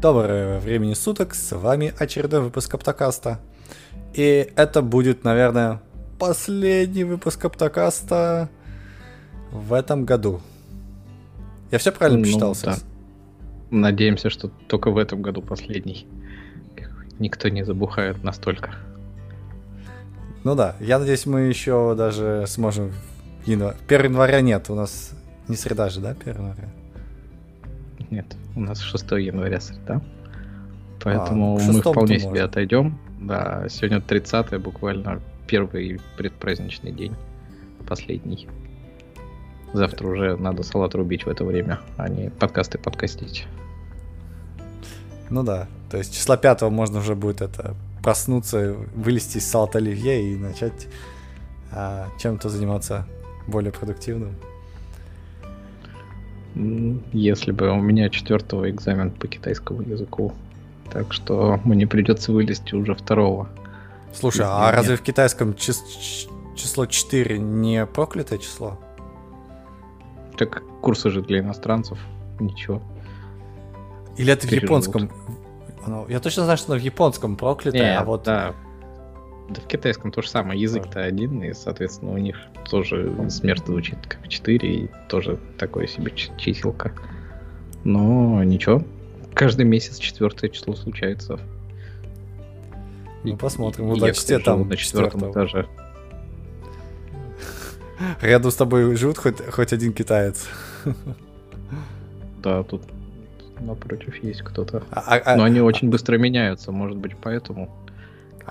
Доброго времени суток, с вами очередной выпуск Аптокаста. И это будет, наверное, последний выпуск Аптокаста в этом году. Я все правильно Ну, посчитал, да. Надеемся, что только в этом году последний. Никто не забухает настолько. Ну да, я надеюсь, мы еще даже сможем... янва- 1 января нет, у нас не среда же, да, 1 января? Нет, у нас 6 января среда. Поэтому к мы вполне можно. себе отойдем. Да, сегодня 30 буквально первый предпраздничный день. Последний. Завтра уже надо салат рубить в это время, а не подкасты подкастить. Ну да, то есть числа 5 можно уже будет это проснуться, вылезти из салата оливье и начать а, чем-то заниматься более продуктивным. Если бы у меня четвертого экзамен по китайскому языку. Так что мне придется вылезти уже второго. Слушай, Нет, а нет. разве в китайском чис- число 4 не проклятое число? Так курсы же для иностранцев. Ничего. Или это в Переживут. японском? Оно- я точно знаю, что оно в японском проклятое, а вот... да. Да в китайском то же самое. Язык-то один, и, соответственно, у них тоже смерть звучит как 4, и тоже такое себе чиселка. Но ничего. Каждый месяц четвертое число случается. Ну, посмотрим. Удачи я, тебе там на четвертом этаже. Рядом с тобой живут хоть, хоть один китаец. Да, тут напротив есть кто-то. А, а- Но они очень быстро меняются, может быть, поэтому.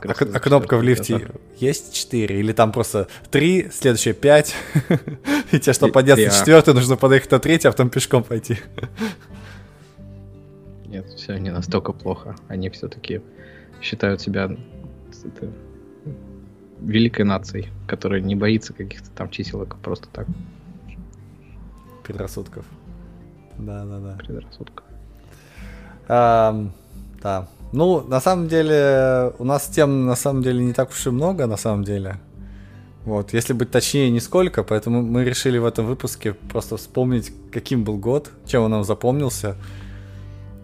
А- а кнопка в лифте есть 4? Или там просто 3, следующее 5? И тебе, чтобы подняться на а. четвертый, нужно подъехать на третий, а потом пешком пойти. Нет, все не настолько плохо. Они все-таки считают себя великой нацией, которая не боится каких-то там чиселок просто так, Предрассудков. Да, да, да. предрассудков. Ам, да. Ну, на самом деле, у нас тем на самом деле не так уж и много, на самом деле. Вот, если быть точнее, нисколько, поэтому мы решили в этом выпуске просто вспомнить, каким был год, чем он нам запомнился,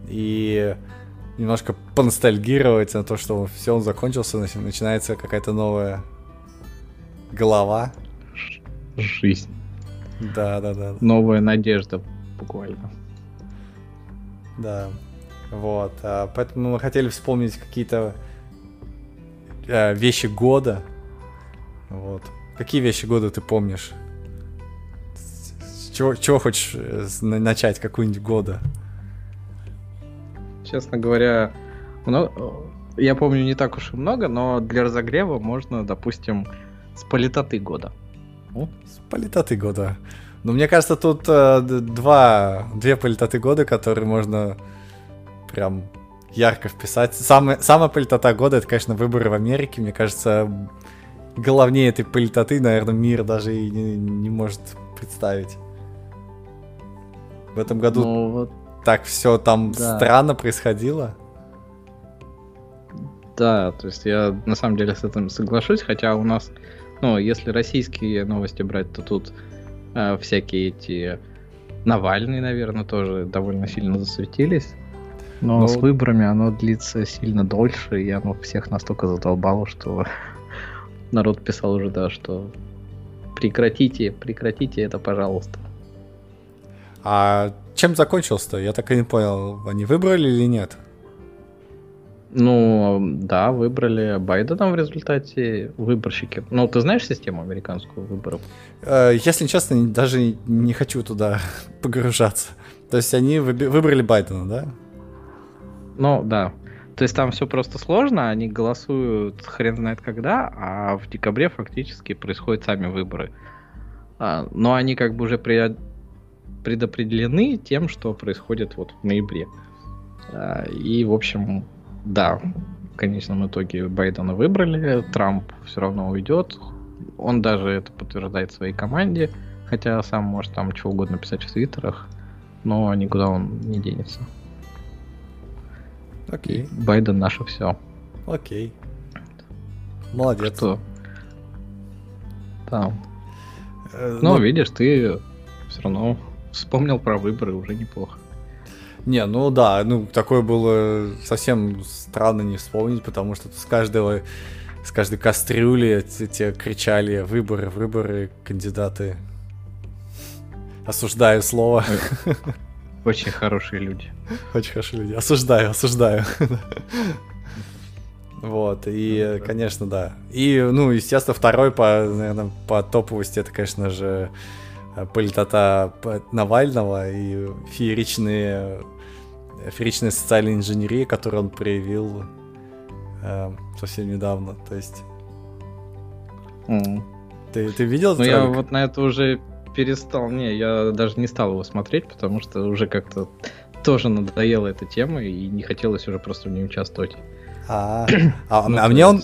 и немножко поностальгировать на то, что все, он закончился, нач- начинается какая-то новая глава. Жизнь. Да, да, да. Новая надежда, буквально. Да. Вот. а, поэтому мы хотели вспомнить какие-то э, вещи года. Вот. Какие вещи года ты помнишь? С- чего, чего хочешь э, начать? Какую-нибудь года? Честно говоря, мно- я помню не так уж и много, но для разогрева можно, допустим, с политоты года. С политоты года. Но мне кажется, тут э, два, две политоты года, которые можно прям ярко вписать. Самая, самая политота года, это, конечно, выборы в Америке. Мне кажется, главнее этой политоты, наверное, мир даже и не, не может представить. В этом году Ну, вот, так все там да. странно происходило. да, то есть я на самом деле с этим соглашусь, хотя у нас, ну, если российские новости брать, то тут э, всякие эти Навальный, наверное, тоже довольно сильно засветились. Но Ну, с выборами оно длится сильно дольше, и оно всех настолько задолбало, что народ писал уже, да, что прекратите, прекратите это, пожалуйста. А чем закончился-то? Я так и не понял, они выбрали или нет? Ну, да, выбрали Байдена в результате выборщики. Ну, ты знаешь систему американскую выборов? Э, Если честно, даже не- хочу туда погружаться. То есть они выбрали Байдена, да? Ну, да. То есть там все просто сложно, они голосуют хрен знает когда, а в декабре фактически происходят сами выборы. А, но они как бы уже пре- предопределены тем, что происходит вот в ноябре. А, и, в общем, да, в конечном итоге Байдена выбрали, Трамп все равно уйдет. Он даже это подтверждает своей команде, хотя сам может там чего угодно писать в твиттерах, но никуда он не денется. Окей, Байден наше все. окей. Молодец. Что? Там. Э, Ну, ну, видишь, ты все равно вспомнил про выборы уже неплохо. Не, ну да, ну такое было совсем странно не вспомнить, потому что с каждого, с каждой кастрюли те кричали выборы, выборы, кандидаты. Осуждаю слово. Очень хорошие люди. Очень хорошие люди. Осуждаю, осуждаю. Вот, и, конечно, да. И, ну, естественно, второй по, наверное, по топовости, это, конечно же, политота Навального и фееричные, фееричная социальная инженерия, которую он проявил э, совсем недавно. То есть... Mm. Ты, ты видел Ну, я вот на это уже перестал. Не, я даже не стал его смотреть, потому что уже как-то тоже надоела эта тема, и не хотелось уже просто в ней участвовать. А, а, ну, а мне он...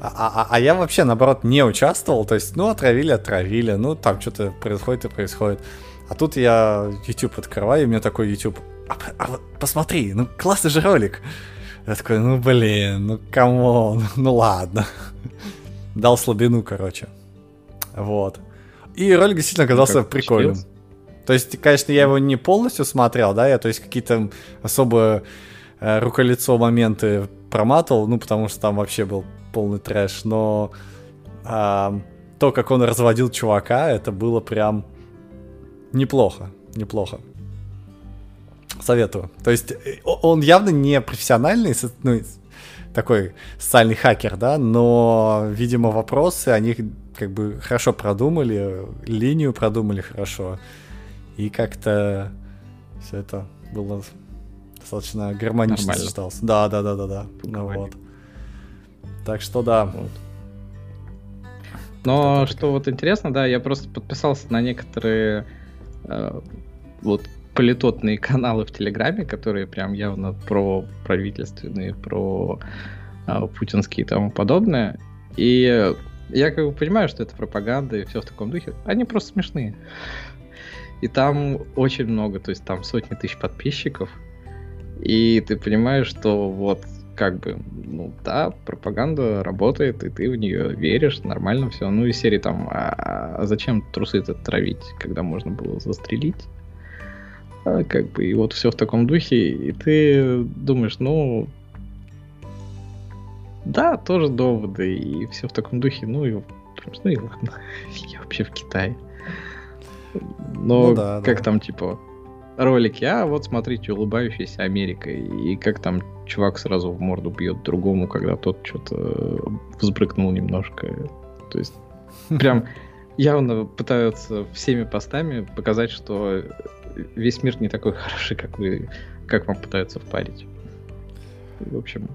А, а, а я вообще, наоборот, не участвовал. То есть, ну, отравили, отравили. Ну, там что-то происходит и происходит. А тут я YouTube открываю, и мне такой YouTube... А, а вот посмотри, ну, классный же ролик. Я такой, ну, блин, ну, come on, ну, ладно. Дал слабину, короче. Вот. И ролик действительно оказался ну, прикольным. То есть, конечно, я его не полностью смотрел, да, я, то есть, какие-то особо э, руколицо моменты проматывал, ну, потому что там вообще был полный трэш, но а, то, как он разводил чувака, это было прям неплохо, неплохо. Советую. То есть э, он явно не профессиональный, ну, такой социальный хакер, да, но, видимо, вопросы, они как бы хорошо продумали, линию продумали хорошо, и как-то все это было достаточно гармонично сочетался. Да, да, да, да, да. Ну, вот. Так что да. Вот. Но что вот интересно, да, я просто подписался на некоторые э, вот политотные каналы в Телеграме, которые прям явно про правительственные, про э, путинские и тому подобное. И я как бы понимаю, что это пропаганда и все в таком духе. Они просто смешные. И там очень много, то есть там сотни тысяч подписчиков, и ты понимаешь, что вот как бы, ну да, пропаганда работает, и ты в нее веришь, нормально все. Ну и серии там, а, а зачем трусы-то травить, когда можно было застрелить? А, как бы, и вот все в таком духе, и ты думаешь, ну, да, тоже доводы, и все в таком духе, ну и, ну и ладно, я вообще в Китае. Но ну, да, как да. там, типа, ролики, а вот смотрите, улыбающаяся Америка, и как там чувак сразу в морду бьет другому, когда тот что-то взбрыкнул немножко. То есть прям явно пытаются всеми постами показать, что весь мир не такой хороший, как вы, как вам пытаются впарить. В общем,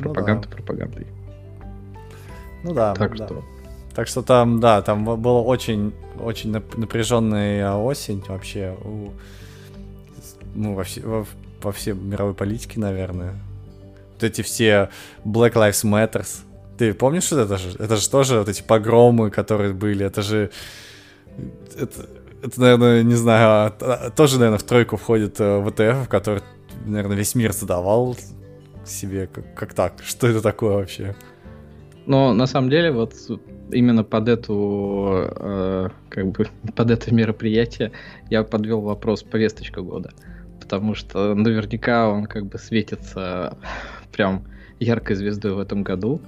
пропаганда ну, да. пропагандой. Ну да. Так да. что. Так что там, да, там было очень, очень напряженная осень вообще у ну, во, все, во, во всей мировой политике, наверное. Вот эти все Black Lives Matters. Ты помнишь, что это же? Это же тоже вот эти погромы, которые были. Это же... Это, это наверное, не знаю, а, тоже, наверное, в тройку входит э, ВТФ, который, наверное, весь мир задавал себе. Как, как так? Что это такое вообще? Но на самом деле вот именно под эту э, как бы под это мероприятие я подвел вопрос повесточка года потому что наверняка он как бы светится прям яркой звездой в этом году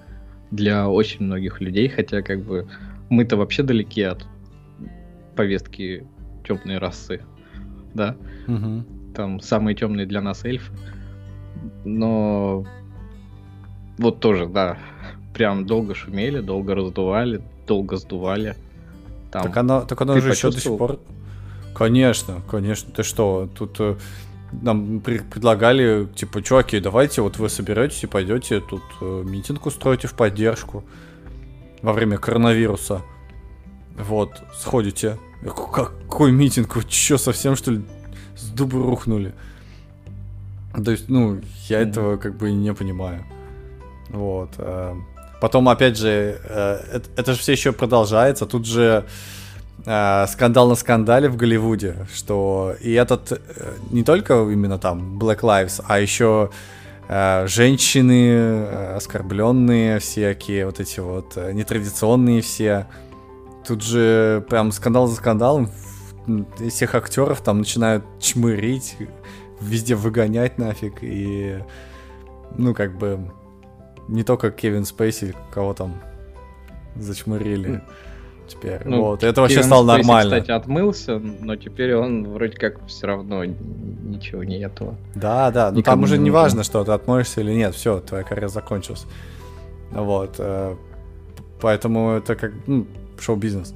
для очень многих людей, хотя как бы мы-то вообще далеки от повестки темной расы, да. Угу. Там самые темные для нас эльфы, но вот тоже, да, прям долго шумели, долго раздували, долго сдували. Там, так оно, так оно же еще до сих пор. Конечно, конечно. Ты что, тут э, нам предлагали, типа, чуваки, давайте вот вы соберетесь и пойдете тут э, митинг устроите в поддержку во время коронавируса. Вот, сходите. Какой митинг? Вы что, совсем что ли с дуба рухнули? То есть, ну, я mm-hmm. этого как бы не понимаю. Вот. Э, потом, опять же, э, это, это же все еще продолжается. Тут же э, скандал на скандале в Голливуде, что и этот не только именно там Black Lives, а еще женщины оскорбленные всякие, вот эти вот нетрадиционные все. Тут же прям скандал за скандалом всех актеров там начинают чмырить, везде выгонять нафиг и, ну, как бы, не только Кевин Спейси, кого там зачмырили теперь. Ну, вот, это вообще стало Спейси, нормально. кстати, отмылся, но теперь он вроде как все равно ничего не этого. Да, да, но там уже не важно, что ты отмоешься или нет, все, твоя карьера закончилась. Вот, э, поэтому это как ну, шоу-бизнес.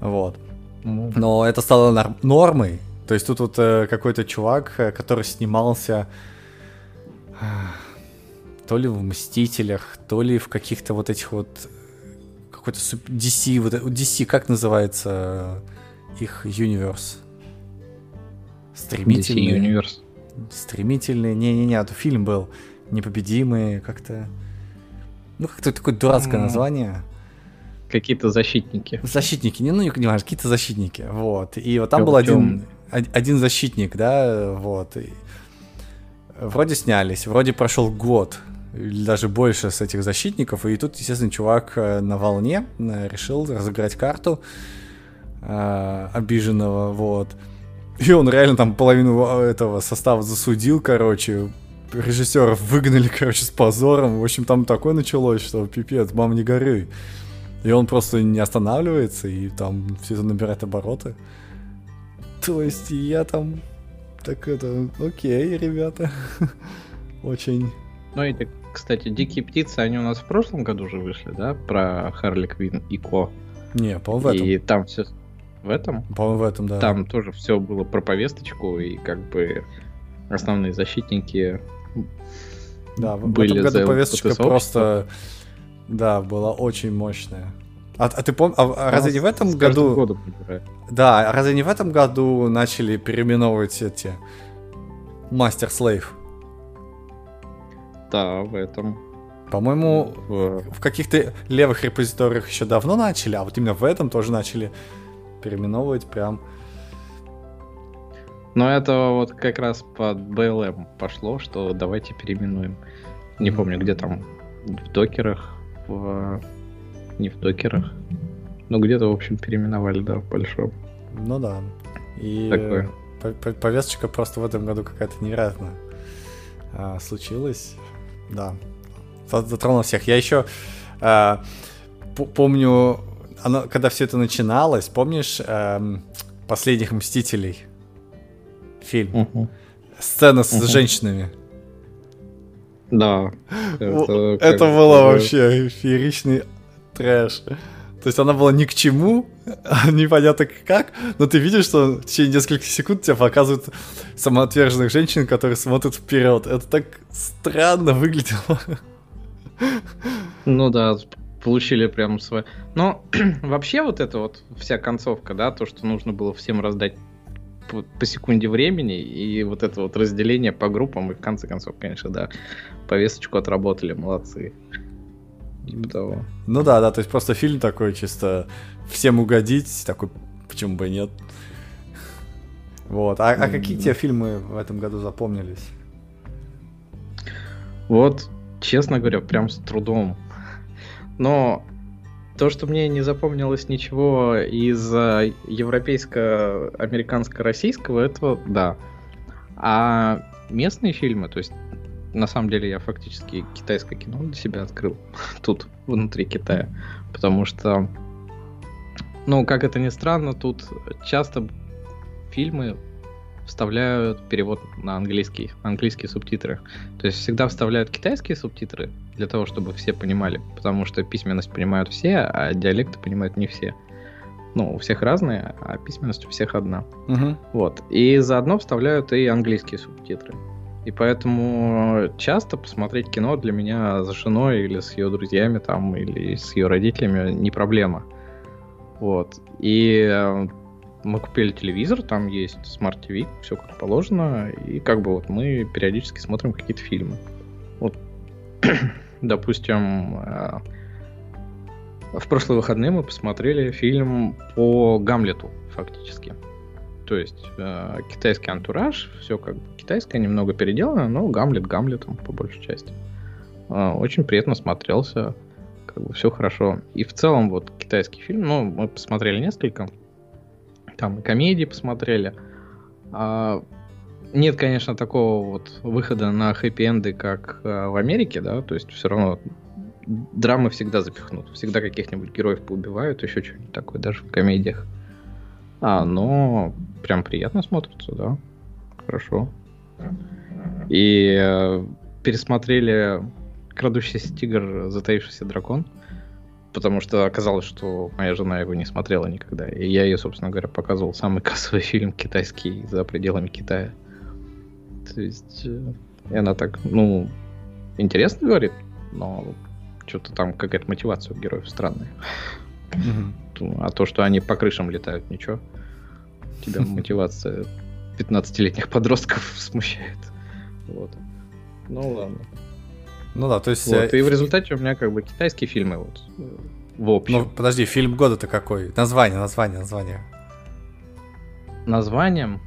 Вот. Но это стало нормой. То есть тут вот э, какой-то чувак, э, который снимался то ли в Мстителях, то ли в каких-то вот этих вот какой-то DC, вот DC, как называется их Universe? Стремительный. DC Universe. Стремительный. Не-не-не, это фильм был. Непобедимые, как-то. Ну, как-то такое дурацкое mm. название. Какие-то защитники. Защитники, не, ну не, важно, какие-то защитники. Вот. И вот там был один, один защитник, да, вот. И вроде снялись, вроде прошел год или даже больше с этих защитников, и тут, естественно, чувак э, на волне э, решил разыграть карту э, обиженного, вот. И он реально там половину этого состава засудил, короче, режиссеров выгнали, короче, с позором. В общем, там такое началось, что пипец, мам, не горюй. И он просто не останавливается, и там все это набирает обороты. То есть я там так это, окей, ребята. Очень. Ну и так кстати, «Дикие птицы», они у нас в прошлом году уже вышли, да? Про Харли Квин и Ко. Не, по-моему, в этом. И там все... В этом? По-моему, в этом, да. Там тоже все было про повесточку, и как бы основные защитники да, были в этом году повесточка просто, да, была очень мощная. А, а ты помнишь, а, а разве не в этом году... Да, а разве не в этом году начали переименовывать эти Мастер Слейв? Да, в этом. По-моему, в, в каких-то левых репозиториях еще давно начали, а вот именно в этом тоже начали переименовывать прям. Но это вот как раз под BLM пошло, что давайте переименуем. Не помню, где там, в докерах, в... не в докерах, но где-то, в общем, переименовали, да, в большом. Ну да. И Такое. повесточка просто в этом году какая-то невероятная а, случилась. Да. Затронул всех. Я еще э, помню, оно, когда все это начиналось, помнишь э, последних мстителей? Фильм. Угу. Сцена с угу. женщинами. Да. Это, это было вообще фееричный трэш. То есть она была ни к чему, непонятно как, но ты видишь, что в течение нескольких секунд тебя показывают самоотверженных женщин, которые смотрят вперед. Это так странно выглядело. Ну да, получили прям свое. Но вообще вот это вот вся концовка, да, то, что нужно было всем раздать по, по секунде времени, и вот это вот разделение по группам, и в конце концов, конечно, да, повесточку отработали, молодцы. Типа того. Ну да, да, то есть просто фильм такой чисто всем угодить, такой, почему бы нет. Вот. А, а какие тебе фильмы в этом году запомнились? Вот, честно говоря, прям с трудом. Но то, что мне не запомнилось ничего из европейско-американско-российского, это да. А местные фильмы, то есть на самом деле я фактически китайское кино для себя открыл тут, внутри Китая. Потому что, ну, как это ни странно, тут часто фильмы вставляют перевод на английский, английские субтитры. То есть всегда вставляют китайские субтитры для того, чтобы все понимали, потому что письменность понимают все, а диалекты понимают не все. Ну, у всех разные, а письменность у всех одна. Угу. Вот. И заодно вставляют и английские субтитры. И поэтому часто посмотреть кино для меня с женой или с ее друзьями там, или с ее родителями не проблема. Вот. И э, мы купили телевизор, там есть Smart TV, все как положено, и как бы вот мы периодически смотрим какие-то фильмы. Вот, допустим, э, в прошлые выходные мы посмотрели фильм по Гамлету, фактически. То есть э, китайский антураж, все как бы китайское, немного переделано, но Гамлет Гамлетом по большей части. Э, очень приятно смотрелся, как бы все хорошо. И в целом вот китайский фильм, ну, мы посмотрели несколько, там и комедии посмотрели. А нет, конечно, такого вот выхода на хэппи-энды, как э, в Америке, да, то есть все равно драмы всегда запихнут, всегда каких-нибудь героев поубивают, еще что-нибудь такое, даже в комедиях. А, но прям приятно смотрится, да, хорошо. И э, пересмотрели «Крадущийся тигр, затаившийся дракон», потому что оказалось, что моя жена его не смотрела никогда. И я ее, собственно говоря, показывал самый кассовый фильм китайский за пределами Китая. То есть, э, и она так, ну, интересно говорит, но что-то там какая-то мотивация у героев странная. А то, что они по крышам летают, ничего. Тебя мотивация 15-летних подростков смущает. Вот. Ну ладно. Ну да, то есть... Вот, э, и в результате у меня как бы китайские фильмы вот э, в общем. Ну, подожди, фильм года-то какой? Название, название, название. Названием?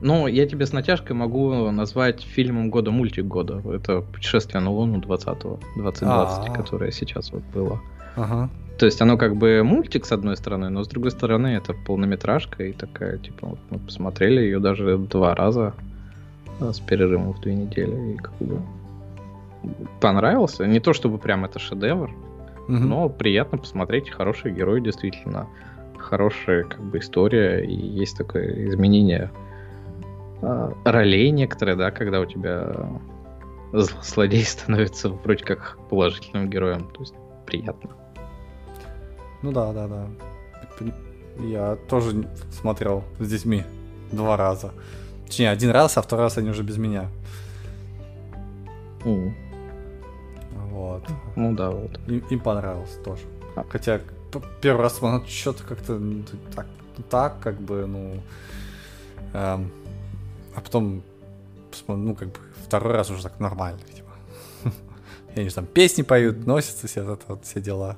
Ну, я тебе с натяжкой могу назвать фильмом года мультик года. Это «Путешествие на Луну» 20-го, 2020, А-а-а. которое сейчас вот было. Ага. То есть оно как бы мультик с одной стороны, но с другой стороны это полнометражка и такая, типа, вот мы посмотрели ее даже два раза а, с перерывом в две недели и как бы понравился. Не то чтобы прям это шедевр, угу. но приятно посмотреть. Хороший герой, действительно. Хорошая как бы история и есть такое изменение э, ролей некоторые, да, когда у тебя злодей становится вроде как положительным героем. То есть приятно. Ну да, да, да. Я тоже смотрел с детьми два раза. Точнее, один раз, а второй раз они уже без меня. Mm. Вот. Ну да, вот. Им, им понравилось тоже. А. Хотя первый раз смотрел, что-то как-то так, так, как бы, ну... Эм, а потом, ну, как бы, второй раз уже так нормально, типа. И они же там песни поют, носятся все, это, вот, все дела.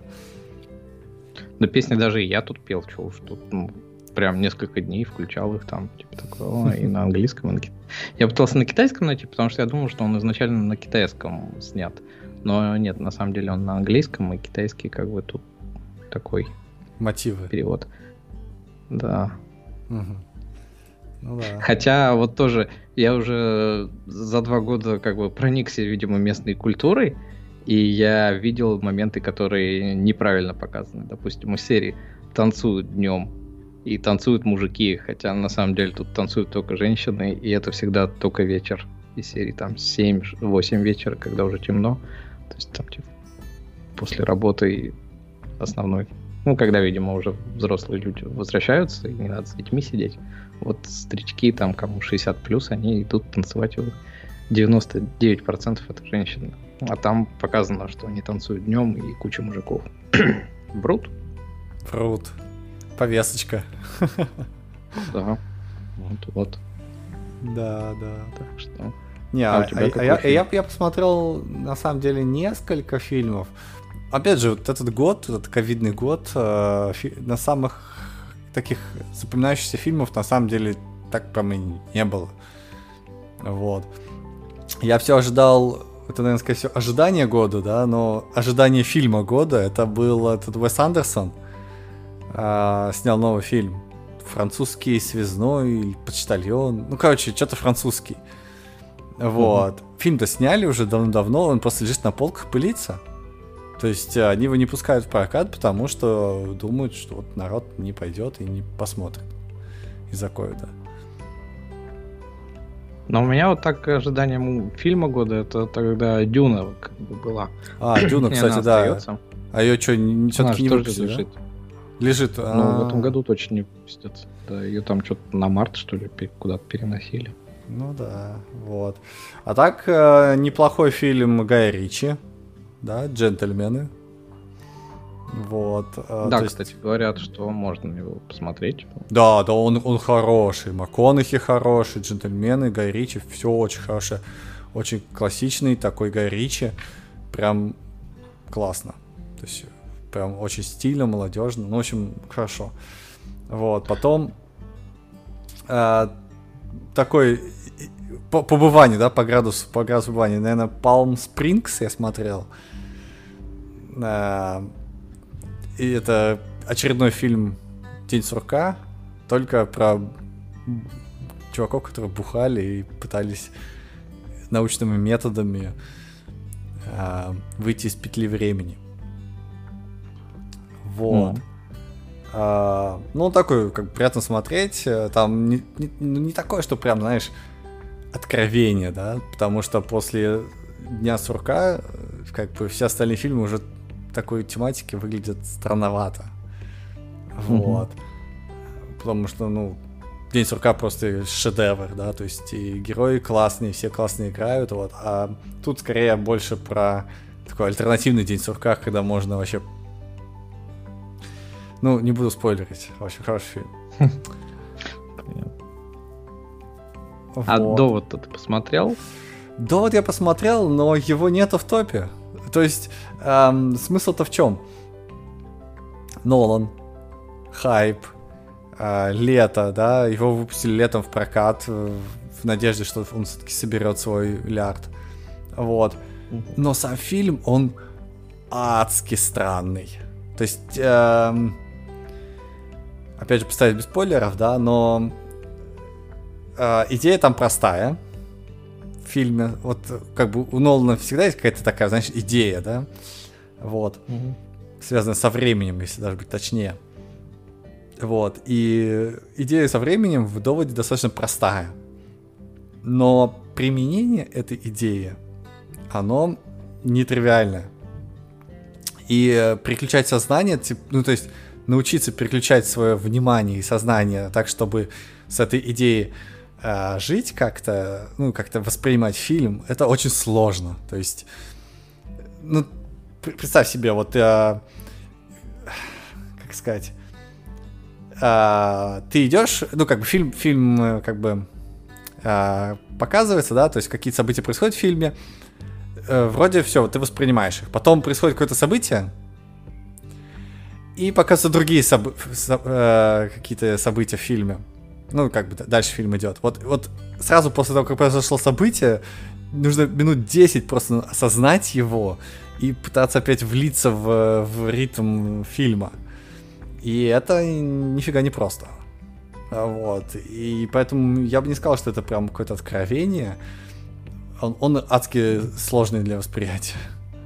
Да песни даже и я тут пел, что уж тут, ну, прям несколько дней включал их там, типа такого, и на английском, и на кит... Я пытался на китайском найти, потому что я думал, что он изначально на китайском снят. Но нет, на самом деле он на английском, и китайский как бы тут такой... Мотивы. Перевод. Да. Угу. Ну да. Хотя вот тоже я уже за два года как бы проникся, видимо, местной культурой, и я видел моменты, которые неправильно показаны. Допустим, у серии танцуют днем и танцуют мужики, хотя на самом деле тут танцуют только женщины, и это всегда только вечер. И серии там 7-8 вечера, когда уже темно. То есть там типа после работы основной. Ну, когда, видимо, уже взрослые люди возвращаются, и не надо с детьми сидеть. Вот старички, там, кому 60 плюс, они идут танцевать. 99% это женщины. А там показано, что они танцуют днем и куча мужиков. Врут? Врут. Повесочка. Да. Вот, вот. Да, да. Так что... Не, а, а, а я, я, я посмотрел на самом деле несколько фильмов. Опять же, вот этот год, этот ковидный год, э, на самых таких запоминающихся фильмов на самом деле так прям и не было. Вот. Я все ожидал, это, наверное, скорее всего, ожидание года, да, но ожидание фильма года, это был этот Уэс Андерсон, э, снял новый фильм. Французский связной, почтальон, ну, короче, что-то французский. Вот. Угу. Фильм-то сняли уже давно-давно, он просто лежит на полках пылится. То есть э, они его не пускают в прокат, потому что думают, что вот народ не пойдет и не посмотрит из-за ковида. Но у меня вот так ожидание фильма года, это тогда Дюна как бы была. А, Дюна, кстати, да. А ее что, все-таки не выпустили, лежит. Да? Лежит. Ну, в этом году точно не пустят. Да, ее там что-то на март, что ли, куда-то переносили. Ну да, вот. А так, э, неплохой фильм Гая Ричи, да, «Джентльмены». Вот. Э, да, кстати, есть... говорят, что можно его посмотреть. Да, да, он, он хороший. МакКонахи хороший, «Джентльмены», Гай Ричи, все очень хорошее. Очень классичный такой Гай Ричи. Прям классно. То есть прям очень стильно, молодежно. Ну, в общем, хорошо. Вот, потом э, такой по побыванию, да, по градусу, по градусу побывания, наверное, Palm Springs я смотрел. Э, и это очередной фильм День сурка, только про чуваков, которые бухали и пытались научными методами э, выйти из петли времени. Вот. Mm. А, ну, такой, как приятно смотреть. Э, там не, не, ну, не такое, что прям, знаешь, откровение, да, потому что после Дня сурка, э, как бы все остальные фильмы уже такой тематики выглядят странновато. Вот. Mm-hmm. Потому что, ну, День сурка просто шедевр, да, то есть и герои классные, все классно играют, вот, а тут скорее больше про такой альтернативный День сурка, когда можно вообще ну, не буду спойлерить. Очень хороший фильм. А довод-то ты посмотрел? Довод я посмотрел, но его нету в топе. То есть, эм, смысл-то в чем? Нолан, хайп, э, лето, да, его выпустили летом в прокат э, в надежде, что он все-таки соберет свой миллиард. Вот. Но сам фильм, он адски странный. То есть, эм, опять же, поставить без спойлеров, да, но э, идея там простая фильме. Вот как бы у Нолана всегда есть какая-то такая, знаешь, идея, да, вот, угу. связанная со временем, если даже быть точнее. Вот, и идея со временем в доводе достаточно простая. Но применение этой идеи, оно нетривиальное. И переключать сознание, ну, то есть научиться переключать свое внимание и сознание так, чтобы с этой идеей э, жить как-то, ну, как-то воспринимать фильм, это очень сложно. То есть, ну, представь себе, вот, э, как сказать, э, ты идешь, ну, как бы фильм, фильм, как бы э, показывается, да, то есть какие-то события происходят в фильме, э, вроде все, ты воспринимаешь их. Потом происходит какое-то событие, и показывают другие соб- со- э, какие-то события в фильме. Ну, как бы дальше фильм идет. Вот, вот сразу после того, как произошло событие, нужно минут 10 просто осознать его и пытаться опять влиться в, в ритм фильма. И это нифига не просто. Вот. И поэтому я бы не сказал, что это прям какое-то откровение. Он, он адски сложный для восприятия.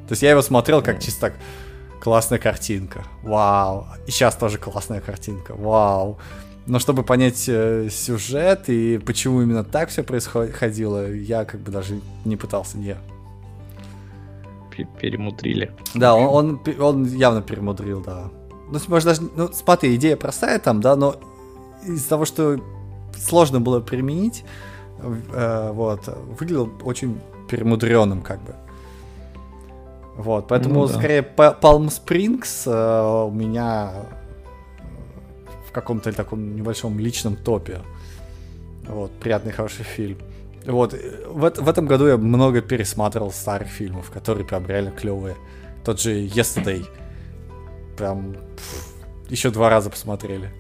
То есть я его смотрел как чисто так классная картинка, вау. И сейчас тоже классная картинка, вау. Но чтобы понять э, сюжет и почему именно так все происходило, я как бы даже не пытался, не. Перемудрили. Да, он, он, он явно перемудрил, да. Ну, может, даже, ну, смотри, идея простая там, да, но из-за того, что сложно было применить, э, вот, выглядел очень перемудренным, как бы. Вот, поэтому ну, да. скорее Palm Springs э, у меня каком-то таком небольшом личном топе. Вот, приятный, хороший фильм. Вот, в, в этом году я много пересматривал старых фильмов, которые прям реально клевые. Тот же Yesterday. Прям пфф, еще два раза посмотрели.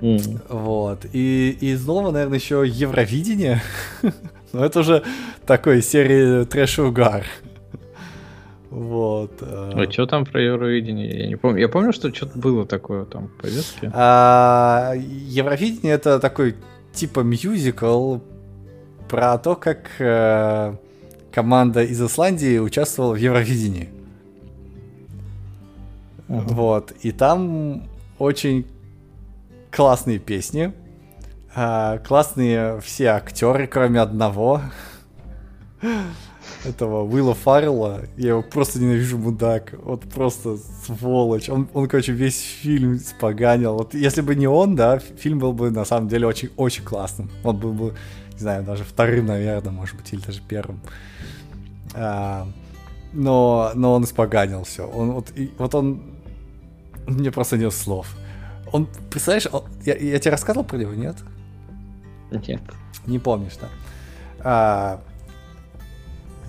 Mm. Вот. И, и снова, наверное, еще Евровидение. Но это уже такой серии трэш-угар. Вот. Э. А что там про Евровидение? Я не помню. Я помню, что что-то было такое там в повестке. А, Евровидение это такой типа мюзикл про то, как э, команда из Исландии участвовала в Евровидении. Вот. И там очень классные песни. Э, классные все актеры, кроме одного этого Уилла Фаррелла. Я его просто ненавижу, мудак. Вот просто сволочь. Он, он короче, весь фильм споганил. Вот если бы не он, да, фильм был бы на самом деле очень-очень классным. Он был бы, не знаю, даже вторым, наверное, может быть, или даже первым. А, но, но он испоганил все. Он, вот, и, вот он... Мне просто нет слов. Он, представляешь, он, я, я тебе рассказывал про него, нет? Нет. Не помнишь, да? А,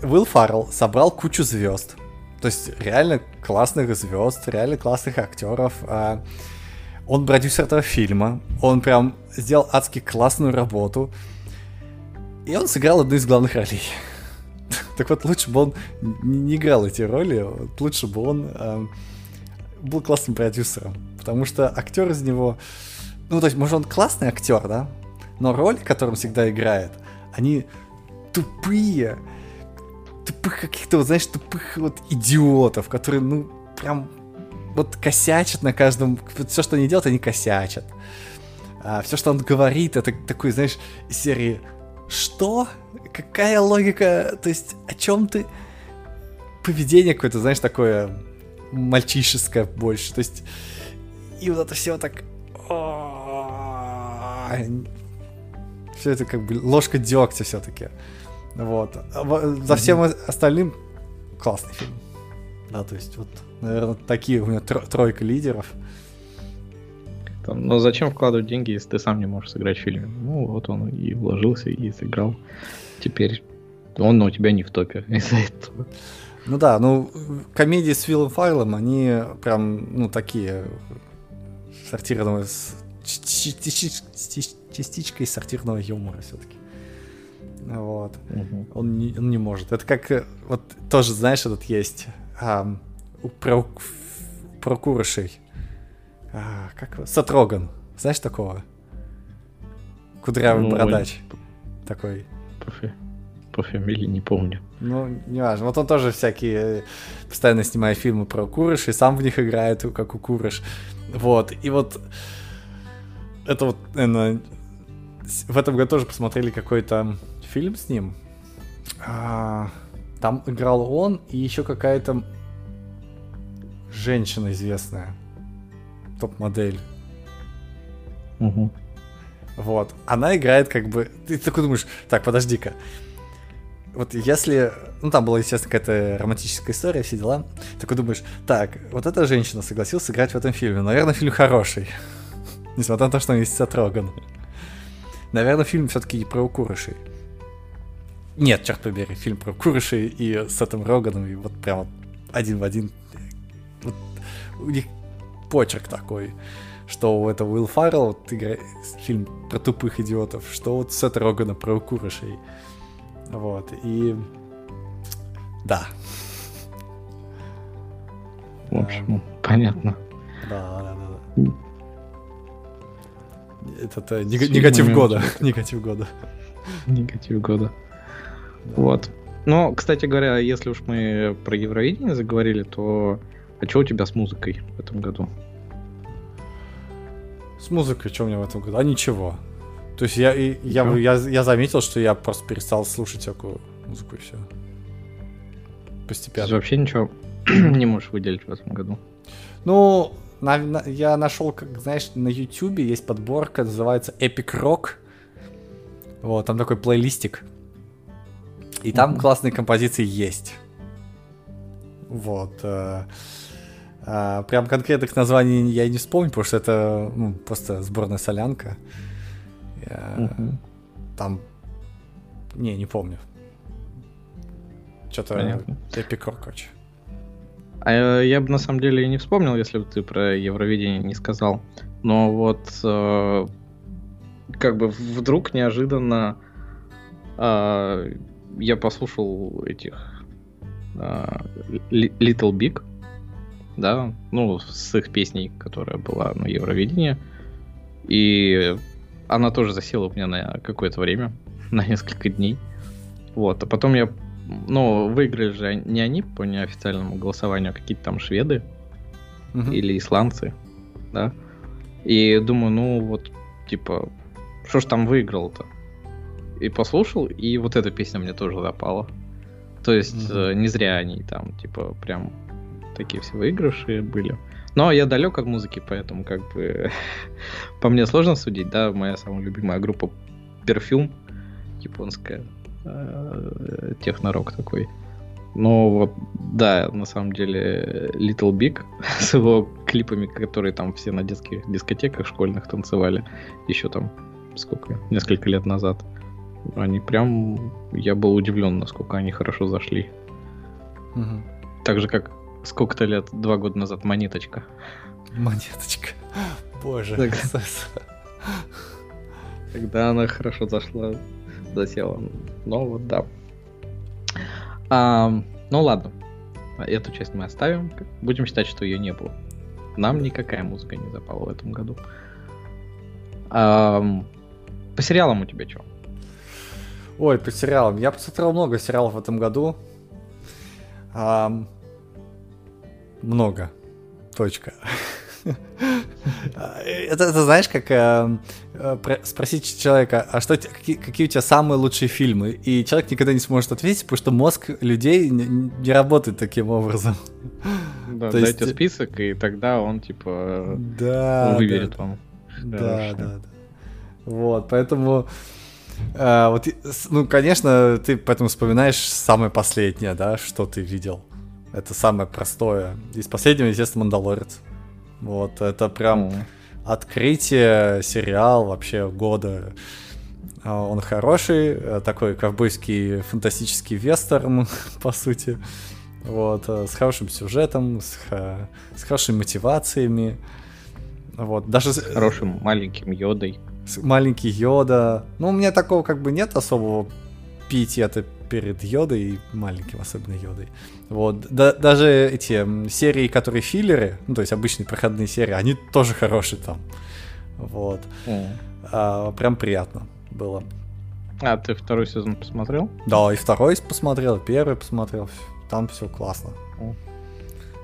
Уилл Фаррелл собрал кучу звезд. То есть реально классных звезд, реально классных актеров. А, он продюсер этого фильма. Он прям сделал адски классную работу. И он сыграл одну из главных ролей. так вот, лучше бы он не играл эти роли, лучше бы он э, был классным продюсером. Потому что актер из него... Ну, то есть, может, он классный актер, да? но роли, которые он всегда играет, они тупые, тупых каких-то, вот, знаешь, тупых вот идиотов, которые, ну, прям вот косячат на каждом, все, что они делают, они косячат. А все, что он говорит, это такой, знаешь, серии «Что? Какая логика? То есть о чем ты?» Поведение какое-то, знаешь, такое мальчишеское больше. То есть и вот это все так... Все это как бы ложка дегтя все-таки. Вот. За всем остальным классный фильм. Да, то есть вот, наверное, такие у меня тройка лидеров. Там, но зачем вкладывать деньги, если ты сам не можешь сыграть в фильме? Ну, вот он и вложился, и сыграл. Теперь он у тебя не в топе из-за этого. Ну да, ну, комедии с Филом Файлом, они прям, ну, такие сортированного с частичкой сортирного юмора все-таки. Вот. Угу. Он, не, он не может. Это как э, вот тоже, знаешь, этот есть а, про, про курышей. А, как Сатроган. Знаешь такого? Кудрявый ну, бородач. Такой. По, по фамилии не помню. Ну, не важно. Вот он тоже всякие э, постоянно снимает фильмы про курыш, и сам в них играет, как у курыш. Вот. И вот это вот, наверное, в этом году тоже посмотрели какой-то фильм с ним. А, там играл он и еще какая-то женщина известная. Топ-модель. Угу. Вот. Она играет как бы... Ты такой думаешь, так, подожди-ка. Вот если... Ну, там была, естественно, какая-то романтическая история, все дела. Такой думаешь, так, вот эта женщина согласилась сыграть в этом фильме. Наверное, фильм хороший. Несмотря на то, что он есть Сатроган. Наверное, фильм все-таки про укурышей. Нет, черт побери, фильм про курышей и с этим Роганом, и вот прям вот один в один. Вот у них почерк такой, что у этого Уилл Фаррелл, вот фильм про тупых идиотов, что вот Сет Рогана про курышей. Вот, и... Да. В общем, понятно. Да, да, да. Это, это негатив года. негатив года. Негатив года. Вот. Но, кстати говоря, если уж мы про Евровидение заговорили, то а что у тебя с музыкой в этом году? С музыкой что у меня в этом году? А ничего. То есть я, я, я, я, я заметил, что я просто перестал слушать всякую музыку и все. Постепенно. Ты вообще ничего не можешь выделить в этом году? Ну, на, на, я нашел, как знаешь, на YouTube есть подборка, называется Epic Rock. Вот, там такой плейлистик. И там классные композиции есть. Вот. Э, э, прям конкретных названий я не вспомню, потому что это ну, просто сборная солянка. Там. Не, не помню. Что-то эпик короче. А э, я бы на самом деле и не вспомнил, если бы ты про Евровидение не сказал. Но вот э, как бы вдруг неожиданно э, я послушал этих э, Little Big, да, ну, с их песней, которая была на Евровидении. И она тоже засела у меня на какое-то время, на несколько дней. Вот, а потом я, ну, выиграли же не они по неофициальному голосованию, а какие-то там шведы угу. или исландцы, да. И думаю, ну, вот, типа, что ж там выиграл-то? И послушал, и вот эта песня мне тоже запала. То есть mm-hmm. не зря они там, типа, прям такие все выигрыши были. Но я далек от музыки, поэтому как бы по мне сложно судить, да, моя самая любимая группа Perfume, японская, э, технорок такой. Но вот, да, на самом деле, Little Big с его клипами, которые там все на детских дискотеках школьных танцевали, еще там, сколько, несколько лет назад. Они прям... Я был удивлен, насколько они хорошо зашли. Угу. Так же, как сколько-то лет, два года назад, Монеточка. Монеточка. Боже. Так... Тогда она хорошо зашла, засела. Но вот да. А, ну ладно. Эту часть мы оставим. Будем считать, что ее не было. Нам никакая музыка не запала в этом году. А, По сериалам у тебя что? Ой, по сериалам. Я посмотрел много сериалов в этом году. А, много. Точка. Это, это знаешь, как э, э, спросить человека, а что какие, какие у тебя самые лучшие фильмы? И человек никогда не сможет ответить, потому что мозг людей не, не работает таким образом. Да, То дайте есть... список, и тогда он типа да, выберет да, вам. Да, да, да. Вот, поэтому а, вот, ну, конечно, ты поэтому вспоминаешь самое последнее, да, что ты видел. Это самое простое. Из последнего, естественно, Мандалорец. Вот, это прям mm. открытие, сериал вообще года. А, он хороший, э, такой ковбойский фантастический вестерн, по сути. Вот, э, с хорошим сюжетом, с, с хорошими мотивациями. Вот, даже с хорошим маленьким йодой. Маленький йода. Ну, у меня такого как бы нет особого пиетета перед йодой и маленьким особенно йодой. Вот. Да, даже эти серии, которые филлеры, ну, то есть обычные проходные серии, они тоже хорошие там. Вот. Mm. А, прям приятно было. А ты второй сезон посмотрел? Да, и второй посмотрел, первый посмотрел. Там все классно. Mm.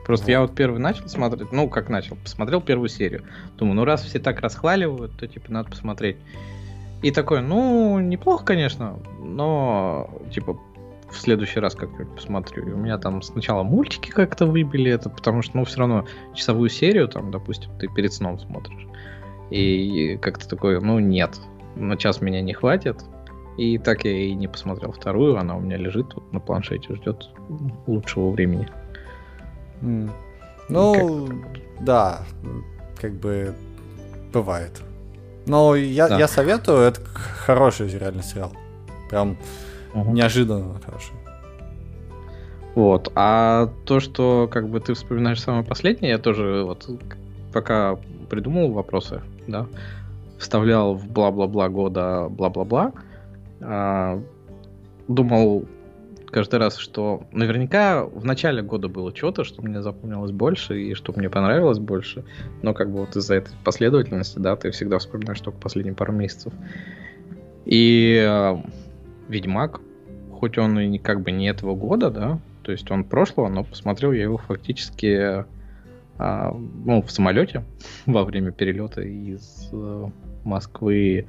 Просто вот. я вот первый начал смотреть, ну как начал, посмотрел первую серию. Думаю, ну раз все так расхваливают, то типа надо посмотреть. И такой, ну, неплохо, конечно, но, типа, в следующий раз как-нибудь посмотрю. И у меня там сначала мультики как-то выбили это, потому что, ну, все равно часовую серию, там, допустим, ты перед сном смотришь. И как-то такой, ну, нет, на час меня не хватит. И так я и не посмотрел вторую, она у меня лежит тут на планшете, ждет лучшего времени. Mm. Ну, как... да, как бы бывает. Но я, да. я советую, это хороший реально сериал. Прям угу. неожиданно хороший. Вот. А то, что как бы ты вспоминаешь самое последнее, я тоже вот пока придумал вопросы, да, вставлял в бла-бла-бла года бла-бла-бла, а, думал, каждый раз, что наверняка в начале года было что-то, что мне запомнилось больше и что мне понравилось больше, но как бы вот из-за этой последовательности, да, ты всегда вспоминаешь только последние пару месяцев. И э, Ведьмак, хоть он и как бы не этого года, да, то есть он прошлого, но посмотрел я его фактически э, ну, в самолете во время перелета из э, Москвы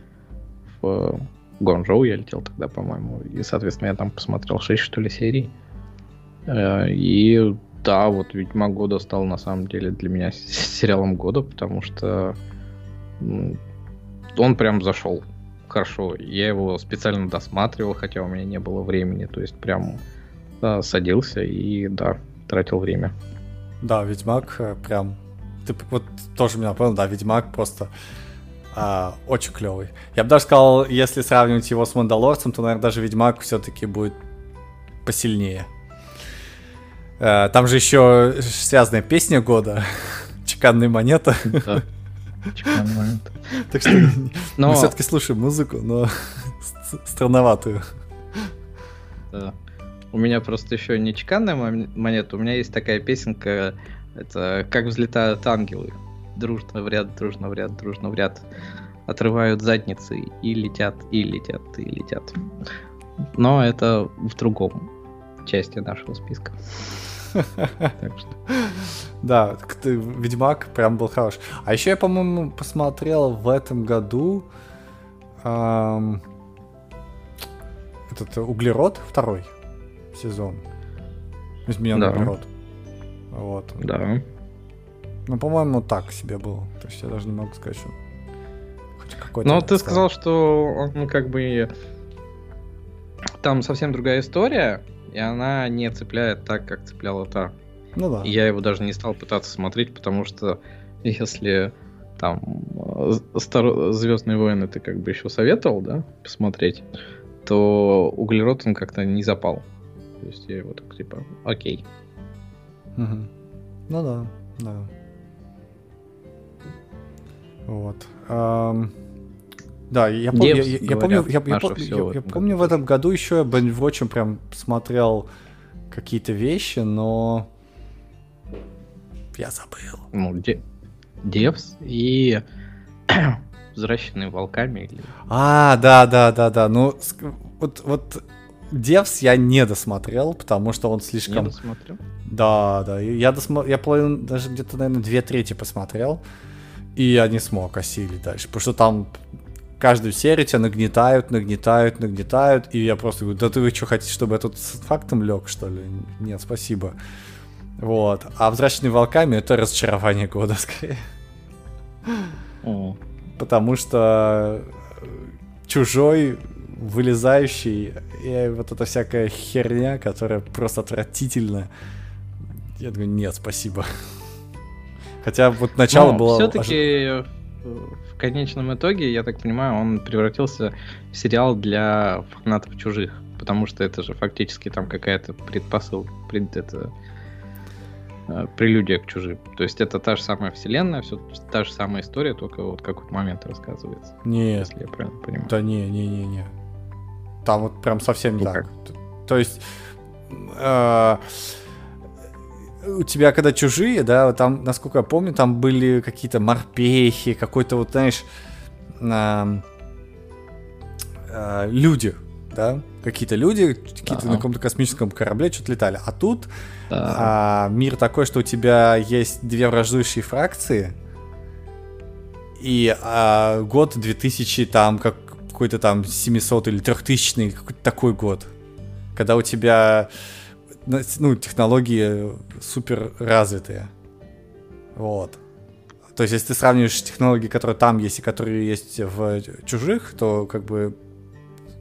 в Гонжоу я летел тогда, по-моему. И, соответственно, я там посмотрел 6, что ли, серий. Э, и да, вот Ведьмак года стал на самом деле для меня сериалом года, потому что он прям зашел хорошо. Я его специально досматривал, хотя у меня не было времени. То есть прям да, садился и да, тратил время. Да, Ведьмак э, прям... Ты вот тоже меня понял, да, Ведьмак просто а, очень клевый. Я бы даже сказал, если сравнивать его с Мандалорцем, то, наверное, даже Ведьмак все-таки будет посильнее. А, там же еще связанная песня года. Чеканная монета. Да. Чеканная монета. Так что но... мы все-таки слушаем музыку, но странноватую. Да. У меня просто еще не чеканная монета, у меня есть такая песенка, это «Как взлетают ангелы» дружно в ряд, дружно в ряд, дружно в ряд отрывают задницы и летят, и летят, и летят. Но это в другом части нашего списка. Да, Ведьмак прям был хорош. А еще я, по-моему, посмотрел в этом году этот углерод второй сезон. Измененный да. углерод. Вот. Да. Ну, по-моему, так себе было. То есть я даже не могу сказать, что хоть какой-то... Ну, ты сказал, что он как бы... Там совсем другая история, и она не цепляет так, как цепляла та. Ну да. И я его даже не стал пытаться смотреть, потому что если там Стар... Звездные войны ты как бы еще советовал, да, посмотреть, то углерод он как-то не запал. То есть я его так типа, окей. Угу. Ну да, да. Вот. Да, я, пом- я, я, я помню, я, я, я, я помню в этом году еще я Бенвотчем прям смотрел какие-то вещи, но я забыл. Ну, де- Девс и взращенные волками. Или... А, да, да, да, да. Ну, вот, вот Девс я не досмотрел, потому что он слишком... Не досмотрел? Да, да. Я, досмо... я половину, даже где-то, наверное, две трети посмотрел, и я не смог осилить дальше, потому что там каждую серию тебя нагнетают, нагнетают, нагнетают, и я просто говорю, да ты вы что, хотите, чтобы я тут с фактом лег, что ли? Нет, спасибо. Вот. А «Взрачными волками» — это разочарование года, скорее. О. Потому что чужой, вылезающий, и вот эта всякая херня, которая просто отвратительная. Я говорю, нет, спасибо. Хотя вот начало Но было... Все-таки в конечном итоге, я так понимаю, он превратился в сериал для фанатов чужих. Потому что это же фактически там какая-то предпосыл, пред, это, э, прелюдия к чужим. То есть это та же самая вселенная, все та же самая история, только вот какой-то момент рассказывается. Нет. Если я правильно понимаю. Да не, не, не, не. Там вот прям совсем не ну, так. Как? То есть э, у тебя когда чужие, да, там, насколько я помню, там были какие-то морпехи, какой-то вот, знаешь, э, э, люди, да, какие-то люди, какие-то ага. на каком-то космическом корабле что-то летали. А тут да. э, мир такой, что у тебя есть две враждующие фракции, и э, год 2000 там как какой-то там 700 или 3000 какой-то такой год, когда у тебя ну, технологии супер развитые. Вот. То есть, если ты сравниваешь технологии, которые там есть и которые есть в чужих, то как бы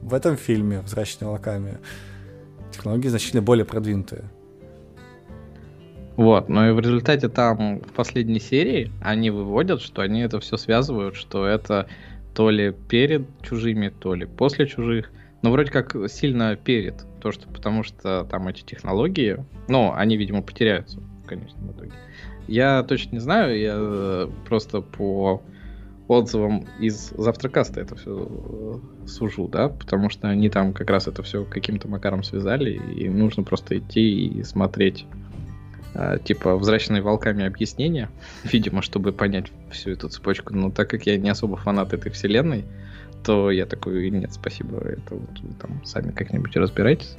в этом фильме «Взрачными волками» технологии значительно более продвинутые. Вот, но и в результате там в последней серии они выводят, что они это все связывают, что это то ли перед чужими, то ли после чужих. Но вроде как сильно перед. То, что, потому что там эти технологии, ну, они, видимо, потеряются в конечном итоге. Я точно не знаю, я э, просто по отзывам из завтракаста это все э, сужу, да, потому что они там как раз это все каким-то макаром связали, и нужно просто идти и смотреть а, типа взращенные волками объяснения, видимо, чтобы понять всю эту цепочку. Но так как я не особо фанат этой вселенной, то я такой, нет, спасибо, это вот вы там сами как-нибудь разбирайтесь.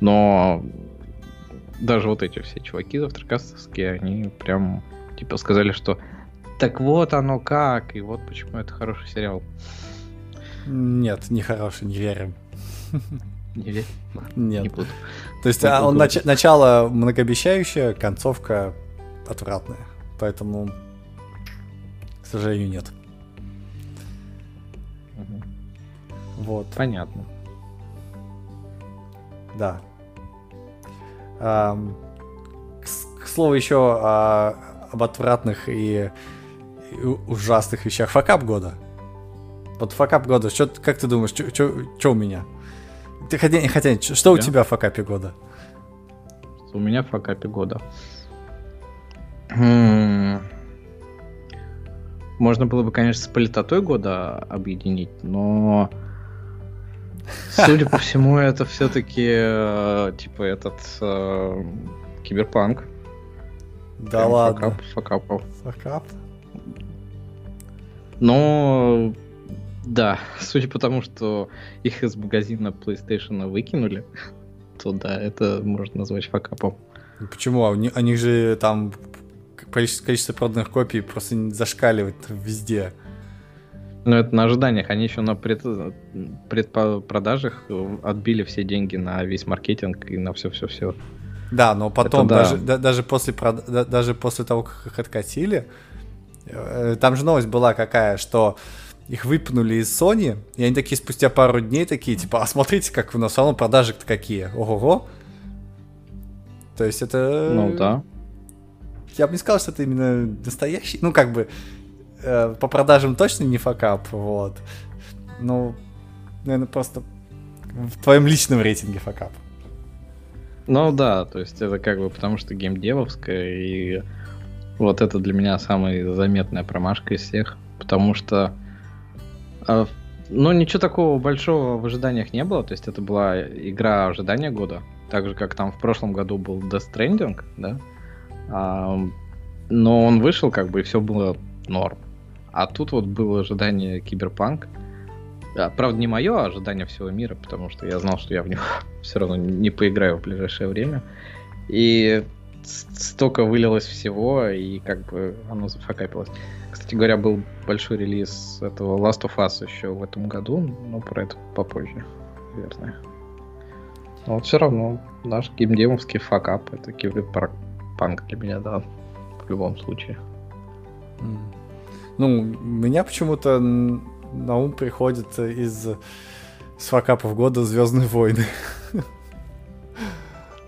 Но даже вот эти все чуваки завтракастовские, они прям типа сказали, что так вот оно как, и вот почему это хороший сериал. Нет, не хороший, не верим. Не верь? Нет. Не буду. То есть а, он нач- начало многообещающее, концовка отвратная. Поэтому, к сожалению, нет. Вот. Понятно. Да. А, к, к слову еще о, об отвратных и, и ужасных вещах. Факап года. Вот факап года. Что, как ты думаешь, что у меня? Ты хотя, хотя что у тебя в факапе года? У меня в факапе года. Хм. Можно было бы, конечно, с политотой года объединить, но судя по всему, это все-таки э, типа этот э, киберпанк. Да Прям ладно. Факап, факап. Факап? Но да, судя по тому, что их из магазина PlayStation выкинули, то да, это можно назвать факапом. Почему? А у них, у них же там количество, количество проданных копий просто зашкаливает везде. Ну, это на ожиданиях. Они еще на пред, предпродажах отбили все деньги на весь маркетинг и на все-все-все. Да, но потом, это. Даже, да, даже, после, даже после того, как их откатили, э, там же новость была какая, что их выпнули из Sony, и они такие спустя пару дней такие, типа, а смотрите, как у нас салон продажи-то какие. Ого-го. То есть это... Ну да. Я бы не сказал, что это именно настоящий, ну как бы э, по продажам точно не факап, вот. Ну, наверное, просто в твоем личном рейтинге факап. Ну да, то есть это как бы потому что геймдевовская, и вот это для меня самая заметная промашка из всех, потому что а, ну, ничего такого большого в ожиданиях не было. То есть это была игра ожидания года. Так же, как там в прошлом году был Death Stranding, да. Но он вышел, как бы, и все было норм. А тут вот было ожидание киберпанк. А, правда, не мое, а ожидание всего мира, потому что я знал, что я в него все равно не поиграю в ближайшее время. И столько вылилось всего, и как бы оно зафакапилось. Кстати говоря, был большой релиз этого Last of Us еще в этом году, но про это попозже, наверное. Но вот все равно наш геймдемовский факап это киберпанк для меня, да, в любом случае. Ну, меня почему-то на ум приходит из с факапов года Звездные войны.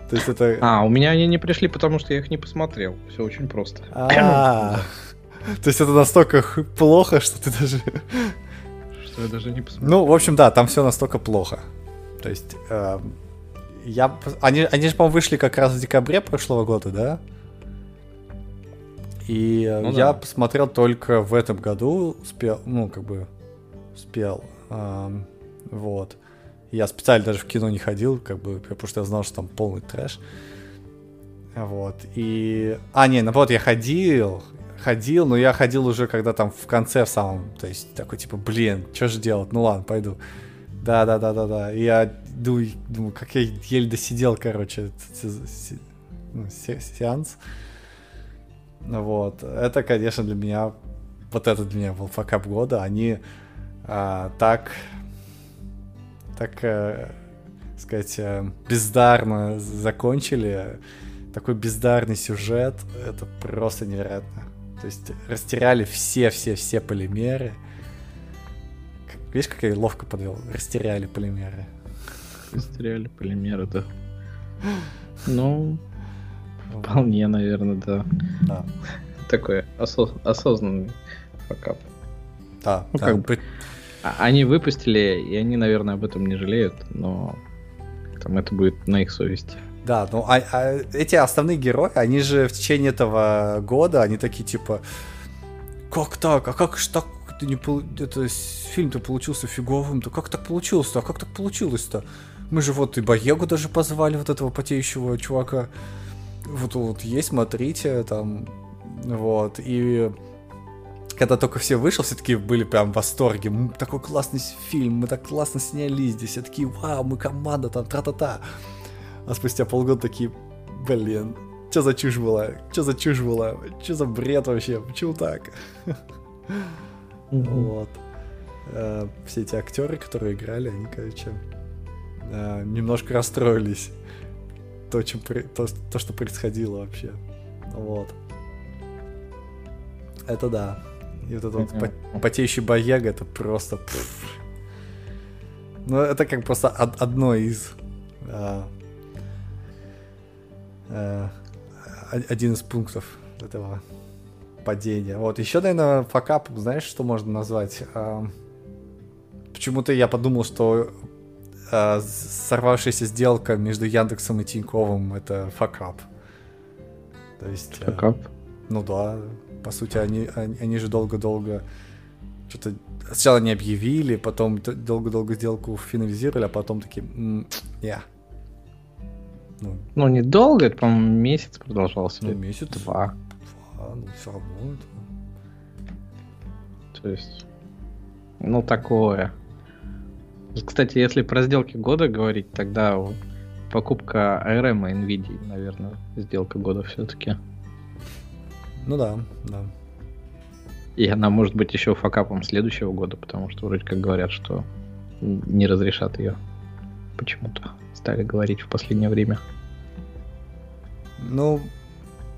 То есть это... А, у меня они не пришли, потому что я их не посмотрел. Все очень просто. А, то есть это настолько плохо, что ты даже... Что я даже не посмотрел. Ну, в общем, да, там все настолько плохо. То есть эм, я... Они, они же, по-моему, вышли как раз в декабре прошлого года, да? И э, ну, я да. посмотрел только в этом году, успел, ну, как бы, успел. Эм, вот. Я специально даже в кино не ходил, как бы, потому что я знал, что там полный трэш. Вот. И... А, не, наоборот, я ходил, ходил, но я ходил уже, когда там в конце в самом, то есть такой, типа, блин, что же делать? Ну ладно, пойду. Да-да-да-да-да. И я думаю, думаю, как я еле досидел, короче, ну, сеанс. Вот. Это, конечно, для меня, вот это для меня был факап года. Они а, так так, э, сказать, э, бездарно закончили. Такой бездарный сюжет, это просто невероятно. То есть растеряли все-все-все полимеры. Видишь, как я ловко подвел? Растеряли полимеры. Растеряли полимеры, да. Ну, вполне, наверное, да. Да. Такой осоз- осознанный факап. Да, ну, да. Как бы а, они выпустили, и они, наверное, об этом не жалеют, но там это будет на их совести. Да, ну а, а эти основные герои, они же в течение этого года, они такие типа, как так, а как ж так ты не пол... это фильм-то получился фиговым-то, как так получилось-то, а как так получилось-то? Мы же вот и Боегу даже позвали, вот этого потеющего чувака. Вот, вот есть, смотрите, там, вот, и когда только все вышел, все таки были прям в восторге. Такой классный фильм, мы так классно снялись здесь. Все такие, вау, мы команда там, тра-та-та. А спустя полгода такие, блин, что за чушь была? Что за чушь была? Что за бред вообще? Почему так? Вот. Э, все эти актеры, которые играли, они, короче, э, немножко расстроились. То, чем, то, то, что происходило вообще. Вот. Это да. И вот этот вот потеющий бояга, это просто... Ну, это как просто одно из... А, а, один из пунктов этого падения. Вот, еще, наверное, факап, знаешь, что можно назвать? А, почему-то я подумал, что а, сорвавшаяся сделка между Яндексом и Тиньковым это факап. То есть... Факап? А, ну да, по сути, они, они, они же долго-долго что-то сначала не объявили, потом долго-долго сделку финализировали, а потом такие, yeah. Ну, ну недолго, это, по-моему, месяц продолжался. Ну, месяц. Два. Два, ну, все равно это. То есть, ну, такое. Кстати, если про сделки года говорить, тогда покупка ARM и NVIDIA, наверное, сделка года все-таки. Ну да, да. И она может быть еще факапом следующего года, потому что вроде как говорят, что не разрешат ее. Почему-то стали говорить в последнее время. Ну,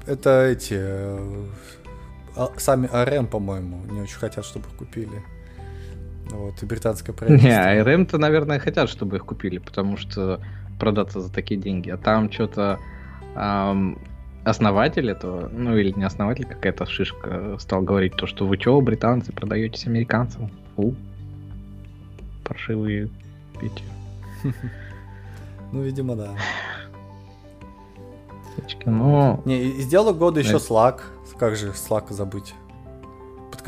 это эти... Э, а, сами ARM, по-моему, не очень хотят, чтобы купили. Вот, и британское правительство. Не, ARM-то, наверное, хотят, чтобы их купили, потому что продаться за такие деньги. А там что-то эм, основатель этого, ну или не основатель, какая-то шишка стал говорить то, что вы чё, британцы, продаетесь американцам? Фу. Паршивые эти. Ну, видимо, да. Ну... Не, и сделал года еще Slack. Как же Slack забыть?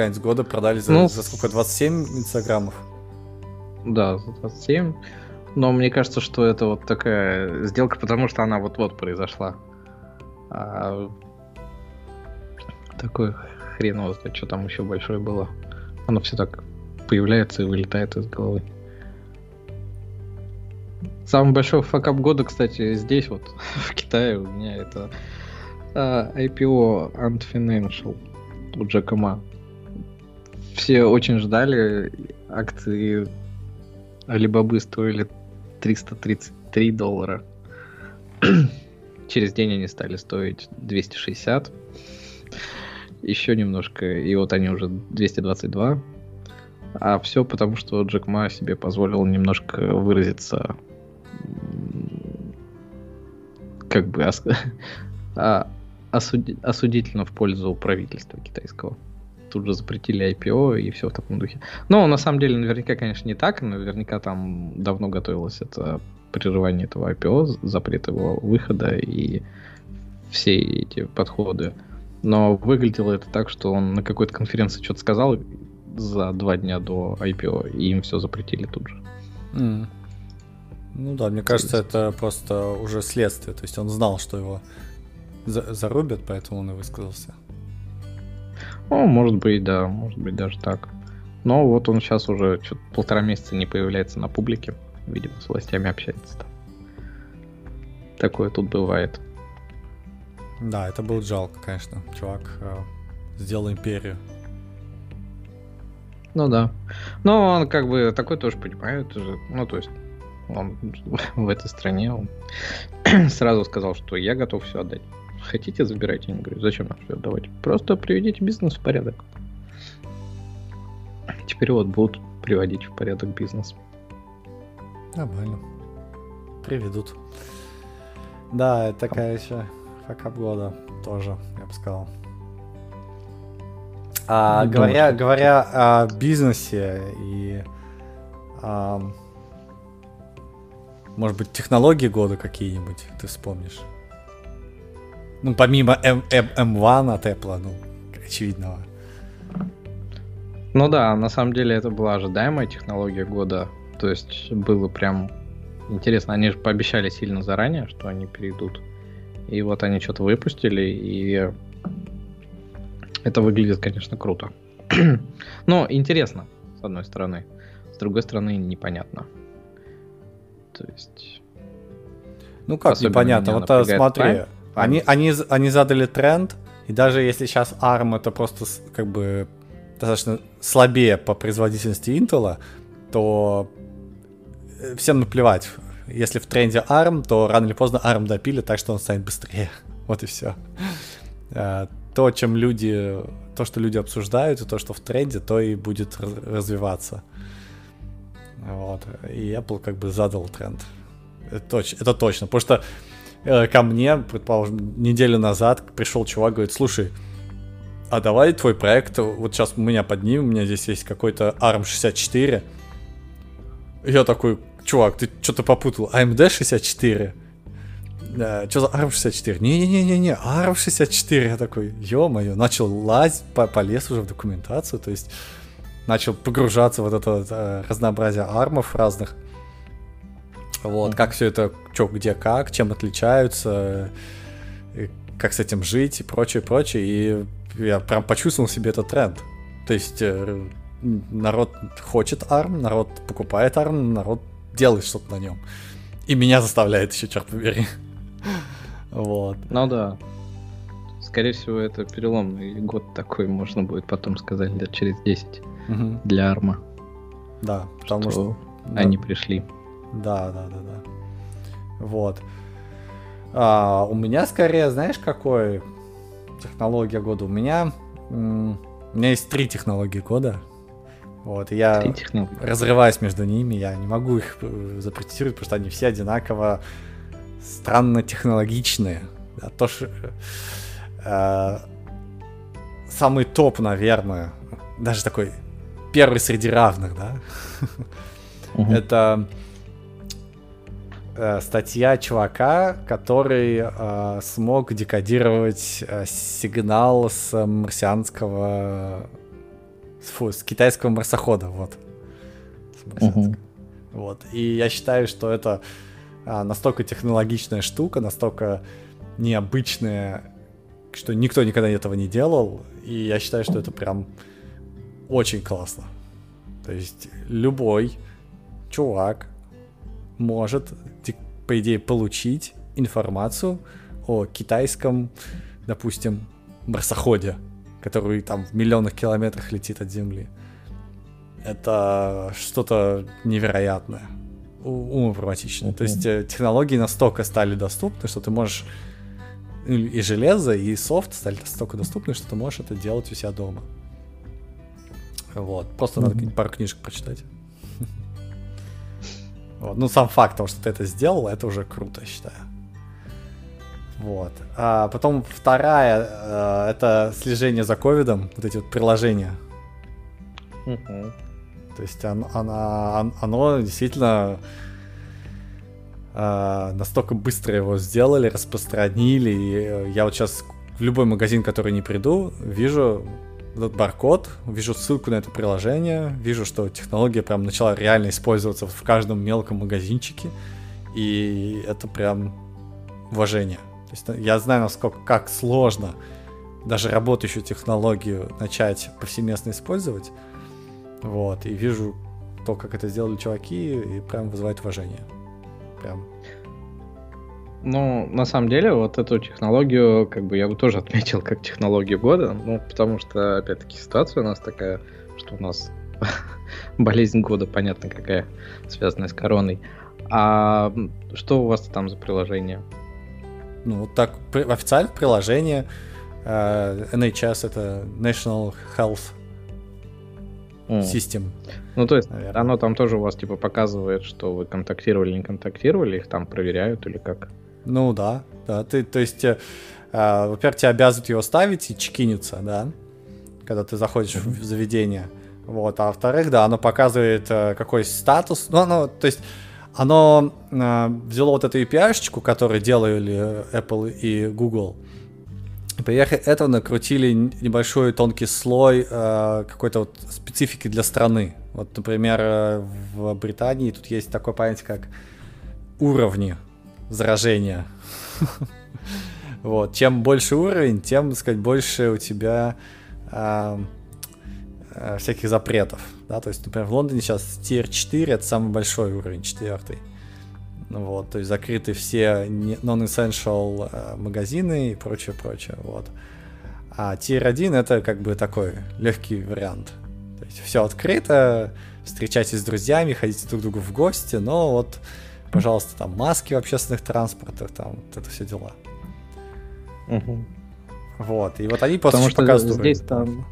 Конец года продали за, ну, за сколько? 27 инстаграмов? Да, за 27. Но мне кажется, что это вот такая сделка, потому что она вот-вот произошла. А... Такой хрен его знает, что там еще большое было. Оно все так появляется и вылетает из головы. Самый большой факап года, кстати, здесь вот, в Китае у меня это uh, IPO Ant Financial у Джека Ма. Все очень ждали, акции Алибабы стоили 333 доллара. Через день они стали стоить 260. Еще немножко, и вот они уже 222. А все потому, что Джек Ма себе позволил немножко выразиться как бы ос... а, осуди... осудительно в пользу правительства китайского. Тут же запретили IPO и все в таком духе. Но на самом деле наверняка, конечно, не так. Наверняка там давно готовилось это прерывание этого IPO, запрет его выхода и все эти подходы. Но выглядело это так, что он на какой-то конференции что-то сказал за два дня до IPO, и им все запретили тут же. Mm. Ну да, мне кажется, это просто уже следствие. То есть он знал, что его за зарубят, поэтому он и высказался. Ну, может быть, да, может быть даже так. Но вот он сейчас уже полтора месяца не появляется на публике. Видимо, с властями общается там. Такое тут бывает. Да, это было жалко, конечно. Чувак э, сделал империю. Ну да. Но он как бы такой тоже понимает уже. Ну, то есть он в этой стране он сразу сказал, что я готов все отдать. Хотите, забирайте. Я говорю, зачем нам все отдавать? Просто приведите бизнес в порядок. Теперь вот будут приводить в порядок бизнес. Нормально. Приведут. Да, такая еще факап года тоже, я бы сказал. А, говоря, говоря о бизнесе и а, может быть, технологии года какие-нибудь ты вспомнишь? Ну, помимо M- M- M1 от Apple, ну, очевидного. Ну да, на самом деле это была ожидаемая технология года. То есть было прям интересно. Они же пообещали сильно заранее, что они перейдут. И вот они что-то выпустили, и это выглядит, конечно, круто. Но интересно, с одной стороны. С другой стороны, непонятно. То есть... Ну как непонятно, вот а, смотри, они, они, они задали тренд, и даже если сейчас ARM это просто как бы достаточно слабее по производительности Intel, то э, всем наплевать. Если в тренде ARM, то рано или поздно ARM допили, так что он станет быстрее. Вот и все. Э, то, чем люди, то, что люди обсуждают, и то, что в тренде, то и будет развиваться. Вот. И Apple как бы задал тренд. Это, точ, это точно. Потому что э, ко мне, предположим, неделю назад пришел чувак, говорит, слушай, а давай твой проект, вот сейчас мы меня поднимем, у меня здесь есть какой-то ARM64. Я такой, чувак, ты что-то попутал, AMD 64? Да, что за ARM64? Не-не-не-не, ARM64. Я такой, ё-моё, начал лазить, полез уже в документацию, то есть начал погружаться в вот это э, разнообразие армов разных. Вот, mm-hmm. как все это, что, где, как, чем отличаются, как с этим жить и прочее, прочее. И я прям почувствовал себе этот тренд. То есть э, народ хочет ARM, народ покупает ARM, народ делает что-то на нем. И меня заставляет еще, черт побери. вот. Ну да. Скорее всего, это переломный год такой, можно будет потом сказать, лет через 10 угу. для арма. Да, потому что, что они да. пришли. Да, да, да, да. Вот. А, у меня скорее, знаешь, какой технология года? У меня, у меня есть три технологии года. Вот, я разрываюсь между ними, я не могу их э, запретировать, потому что они все одинаково странно технологичные. Да, то, что, э, самый топ, наверное, даже такой первый среди равных, да. Угу. Это э, статья чувака, который э, смог декодировать э, сигнал с марсианского, фу, с китайского марсохода, вот. Угу. Вот. И я считаю, что это э, настолько технологичная штука, настолько необычная, что никто никогда этого не делал. И я считаю, что это прям очень классно. То есть любой чувак может, по идее, получить информацию о китайском, допустим, марсоходе, который там в миллионах километрах летит от Земли. Это что-то невероятное, умопроматичное. Uh-huh. То есть э, технологии настолько стали доступны, что ты можешь и железо, и софт стали настолько доступны, что ты можешь это делать у себя дома. Вот. Просто mm-hmm. надо пару книжек прочитать. Вот. Ну, сам факт того, что ты это сделал, это уже круто, считаю. Вот. А потом вторая, э, это слежение за ковидом, вот эти вот приложения. Uh-huh. То есть оно, оно, оно действительно э, настолько быстро его сделали, распространили. И я вот сейчас в любой магазин, который не приду, вижу этот баркод, вижу ссылку на это приложение, вижу, что технология прям начала реально использоваться в каждом мелком магазинчике, и это прям уважение. То есть э, я знаю, насколько как сложно даже работающую технологию начать повсеместно использовать. Вот, и вижу то, как это сделали чуваки, и прям вызывает уважение. Прям ну, на самом деле, вот эту технологию, как бы я бы тоже отметил как технологию года, ну, потому что, опять-таки, ситуация у нас такая, что у нас болезнь года, понятно какая, связанная с короной. А что у вас там за приложение? Ну, вот так, официальное приложение э, NHS это National Health System. Ну, то есть, наверное. оно там тоже у вас, типа, показывает, что вы контактировали, не контактировали, их там проверяют или как? Ну да, да. Ты, то есть, э, э, во-первых, тебя обязывают его ставить и чекиниться, да, когда ты заходишь в заведение. Вот, а во-вторых, да, оно показывает э, какой статус. Ну, оно, то есть, оно э, взяло вот эту API-шечку, которую делали Apple и Google, и поверх этого накрутили небольшой тонкий слой э, какой-то вот специфики для страны. Вот, например, э, в Британии тут есть такое понятие, как уровни заражения. Вот, чем больше уровень, тем, так сказать, больше у тебя э, э, всяких запретов. Да? То есть, например, в Лондоне сейчас Tier 4 это самый большой уровень, четвертый. Вот, то есть закрыты все non-essential э, магазины и прочее, прочее. Вот. А Tier 1 это как бы такой легкий вариант. То есть все открыто, встречайтесь с друзьями, ходите друг к другу в гости, но вот пожалуйста, там маски в общественных транспортах, там вот это все дела. Угу. Вот, и вот они просто Потому что показывают. Здесь там...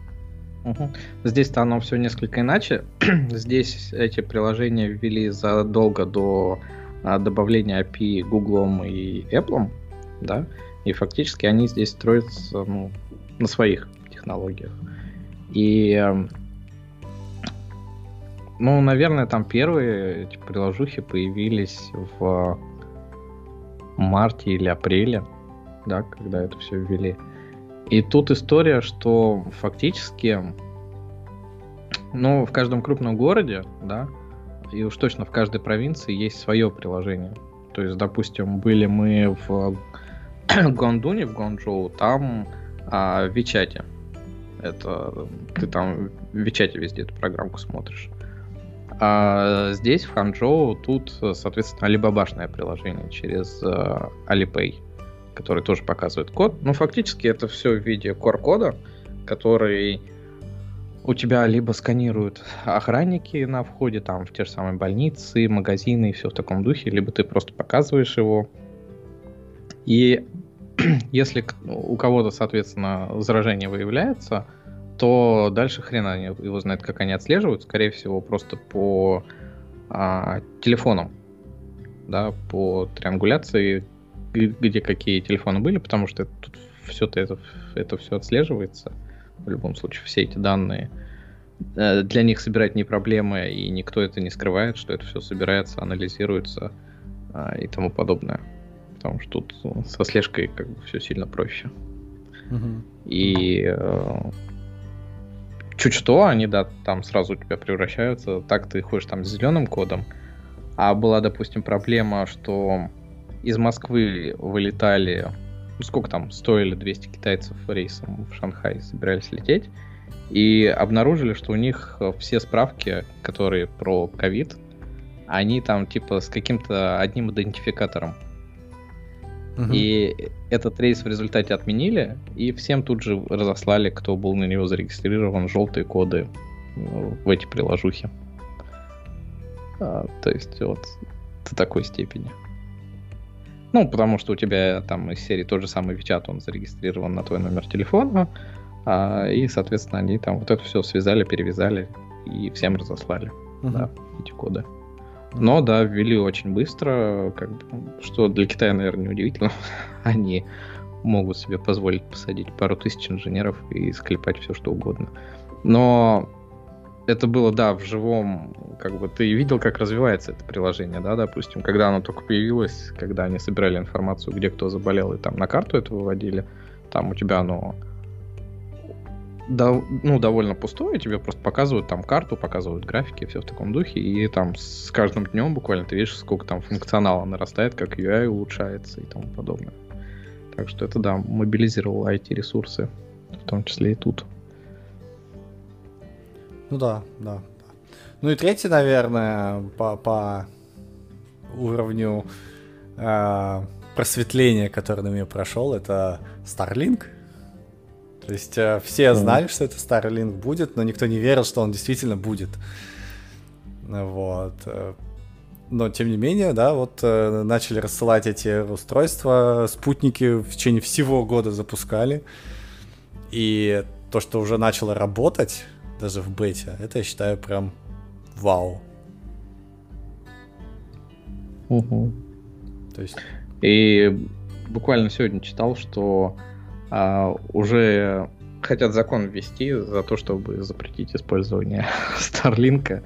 Угу. Здесь-то оно все несколько иначе. Здесь эти приложения ввели задолго до а, добавления API Google и Apple, да, и фактически они здесь строятся ну, на своих технологиях. И эм, ну, наверное, там первые эти приложухи появились в марте или апреле, да, когда это все ввели. И тут история, что фактически, ну, в каждом крупном городе, да, и уж точно в каждой провинции есть свое приложение. То есть, допустим, были мы в Гондуне, в Гончжоу, там а, в Вичате. Это ты там в Вичате везде эту программку смотришь. А здесь, в Ханчжоу, тут, соответственно, алибабашное приложение через uh, Alipay, который тоже показывает код. Ну, фактически это все в виде QR-кода, который у тебя либо сканируют охранники на входе, там, в те же самые больницы, магазины и все в таком духе, либо ты просто показываешь его. И если у кого-то, соответственно, заражение выявляется, то дальше хрена его знает, как они отслеживают. Скорее всего, просто по а, телефонам, да, по триангуляции, где какие телефоны были, потому что тут все это, это все отслеживается. В любом случае, все эти данные. Э, для них собирать не проблема, и никто это не скрывает, что это все собирается, анализируется а, и тому подобное. Потому что тут со слежкой как бы все сильно проще. Угу. И э, чуть что, они, да, там сразу у тебя превращаются. Так ты ходишь там с зеленым кодом. А была, допустим, проблема, что из Москвы вылетали, ну сколько там, 100 или 200 китайцев рейсом в Шанхай собирались лететь. И обнаружили, что у них все справки, которые про ковид, они там типа с каким-то одним идентификатором. Угу. И этот рейс в результате отменили, и всем тут же разослали, кто был на него зарегистрирован, желтые коды в эти приложухи. А, то есть вот до такой степени. Ну, потому что у тебя там из серии тот же самый WeChat, он зарегистрирован на твой номер телефона, а, и, соответственно, они там вот это все связали, перевязали и всем разослали, uh-huh. да, эти коды. Но, да, ввели очень быстро, как бы, что для Китая, наверное, неудивительно. Они могут себе позволить посадить пару тысяч инженеров и склепать все, что угодно. Но это было, да, в живом, как бы ты видел, как развивается это приложение, да, допустим, когда оно только появилось, когда они собирали информацию, где кто заболел, и там на карту это выводили, там у тебя оно да, ну, довольно пустое, тебе просто показывают там карту, показывают графики, все в таком духе, и там с каждым днем буквально ты видишь, сколько там функционала нарастает, как UI улучшается и тому подобное. Так что это, да, мобилизировало IT-ресурсы, в том числе и тут. Ну да, да. Ну и третий, наверное, по, по уровню э, просветления, который на меня прошел, это Starlink. То есть э, все знали, что это Starlink будет, но никто не верил, что он действительно будет. Вот. Э, но тем не менее, да, вот э, начали рассылать эти устройства, спутники в течение всего года запускали. И то, что уже начало работать, даже в бете, это я считаю прям вау. Угу. То есть... И буквально сегодня читал, что а, уже хотят закон ввести за то, чтобы запретить использование Старлинка,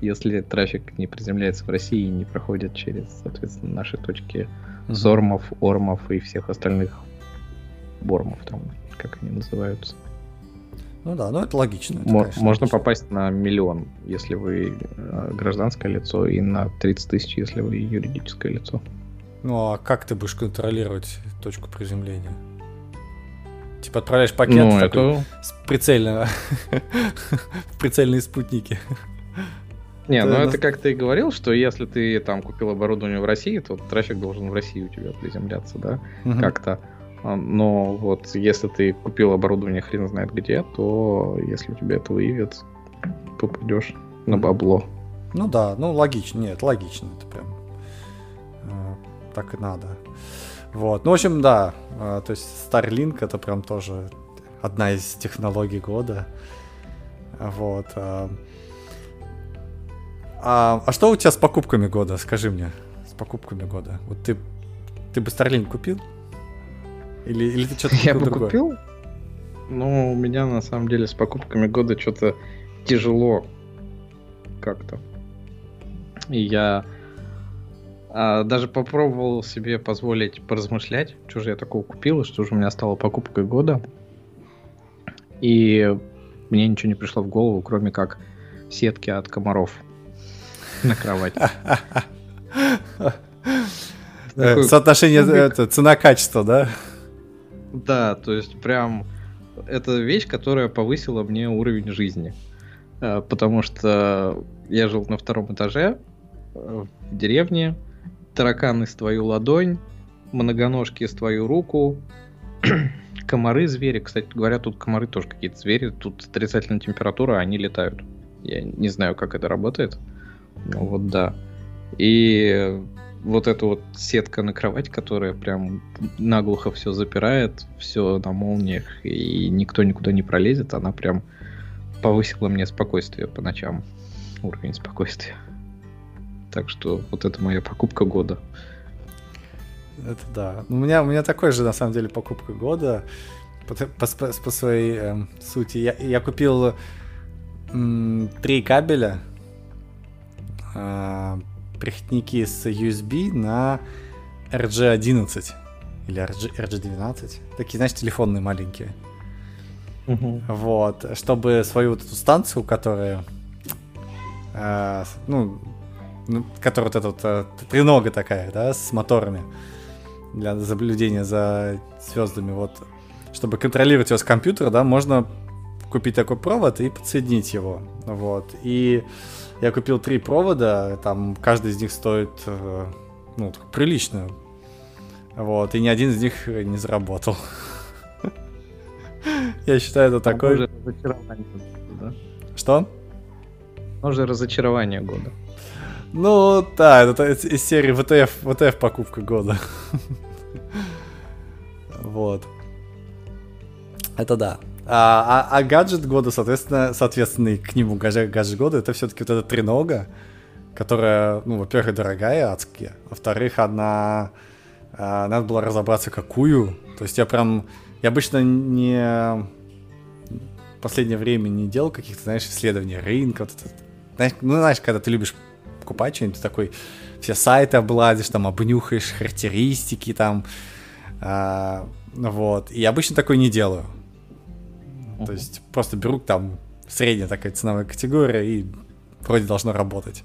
если трафик не приземляется в России и не проходит через, соответственно, наши точки Зормов, Ормов и всех остальных Бормов, там, как они называются. Ну да, ну это логично. Это, Мо- конечно, можно логично. попасть на миллион, если вы э, гражданское лицо, и на 30 тысяч, если вы юридическое лицо. Ну а как ты будешь контролировать точку приземления? Типа отправляешь пакет ну, такой, это... с прицельного в прицельные спутники. Не, ну это как ты и говорил, что если ты там купил оборудование в России, то трафик должен в России у тебя приземляться, да, как-то. А, но вот если ты купил оборудование хрен знает где, то если у тебя это выявят, попадешь на бабло. Ну да, ну логично, нет, логично, это прям э, так и надо. Вот. Ну, в общем, да. А, то есть Starlink это прям тоже одна из технологий года. Вот. А, а, а что у тебя с покупками года? Скажи мне. С покупками года. Вот ты, ты бы Starlink купил? Или, или ты что-то Я бы другое? купил? Ну, у меня на самом деле с покупками года что-то тяжело как-то. И я даже попробовал себе позволить поразмышлять, что же я такого купил, и что же у меня стало покупкой года. И мне ничего не пришло в голову, кроме как сетки от комаров на кровать. Э, соотношение цена-качество, да? Да, то есть прям это вещь, которая повысила мне уровень жизни. Э, потому что я жил на втором этаже э, в деревне, тараканы с твою ладонь, многоножки с твою руку, комары, звери. Кстати говоря, тут комары тоже какие-то звери. Тут отрицательная температура, они летают. Я не знаю, как это работает. Но вот да. И вот эта вот сетка на кровать, которая прям наглухо все запирает, все на молниях, и никто никуда не пролезет, она прям повысила мне спокойствие по ночам. Уровень спокойствия. Так что вот это моя покупка года. Это да. У меня, у меня такой же, на самом деле, покупка года по, по, по своей э, сути. Я, я купил три кабеля, э, переходники с USB на RG11 или RG, RG12. Такие, знаешь, телефонные маленькие. Угу. Вот, чтобы свою вот эту станцию, которая э, ну, ну, которая вот эта вот э, тренога такая, да, с моторами для наблюдения за звездами, вот, чтобы контролировать его с компьютера, да, можно купить такой провод и подсоединить его. Вот. И я купил три провода, там каждый из них стоит э, ну, прилично. Вот, и ни один из них не заработал. Я считаю, это такое... Что? Уже разочарование года. Ну, да, это из серии ВТФ, ВТФ покупка года. Вот. Это да. А, а, а гаджет года, соответственно, соответственный к нему гаджет, гаджет года, это все-таки вот эта тренога, которая, ну, во-первых, дорогая, адская, во-вторых, она... А, надо было разобраться, какую. То есть я прям... Я обычно не... В последнее время не делал каких-то, знаешь, исследований рынка. Вот это, знаешь, ну, знаешь, когда ты любишь покупать что-нибудь, такой все сайты облазишь, там обнюхаешь характеристики, там, а, вот. И обычно такой не делаю. Uh-huh. То есть просто беру там средняя такая ценовая категория и вроде должно работать.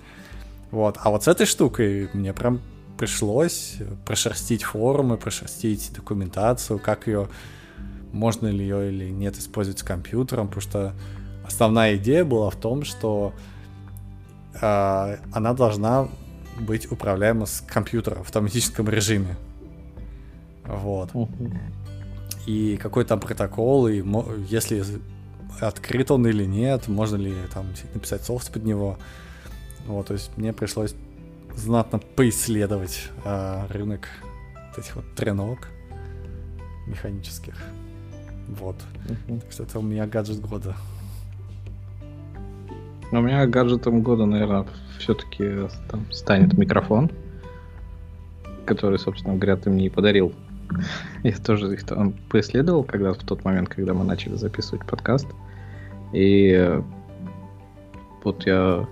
Вот. А вот с этой штукой мне прям пришлось прошерстить форумы, прошерстить документацию, как ее, можно ли ее или нет использовать с компьютером, потому что основная идея была в том, что э, она должна быть управляема с компьютера в автоматическом режиме. Вот. И какой там протокол, и если открыт он или нет, можно ли там написать софт под него. Вот, то есть мне пришлось знатно поисследовать э, рынок вот этих вот тренок механических. Вот. Uh-huh. Так что это у меня гаджет года. У меня гаджетом года, наверное, все-таки там станет микрофон, который, собственно говоря, ты мне и подарил я тоже их там поисследовал, когда в тот момент, когда мы начали записывать подкаст. И вот я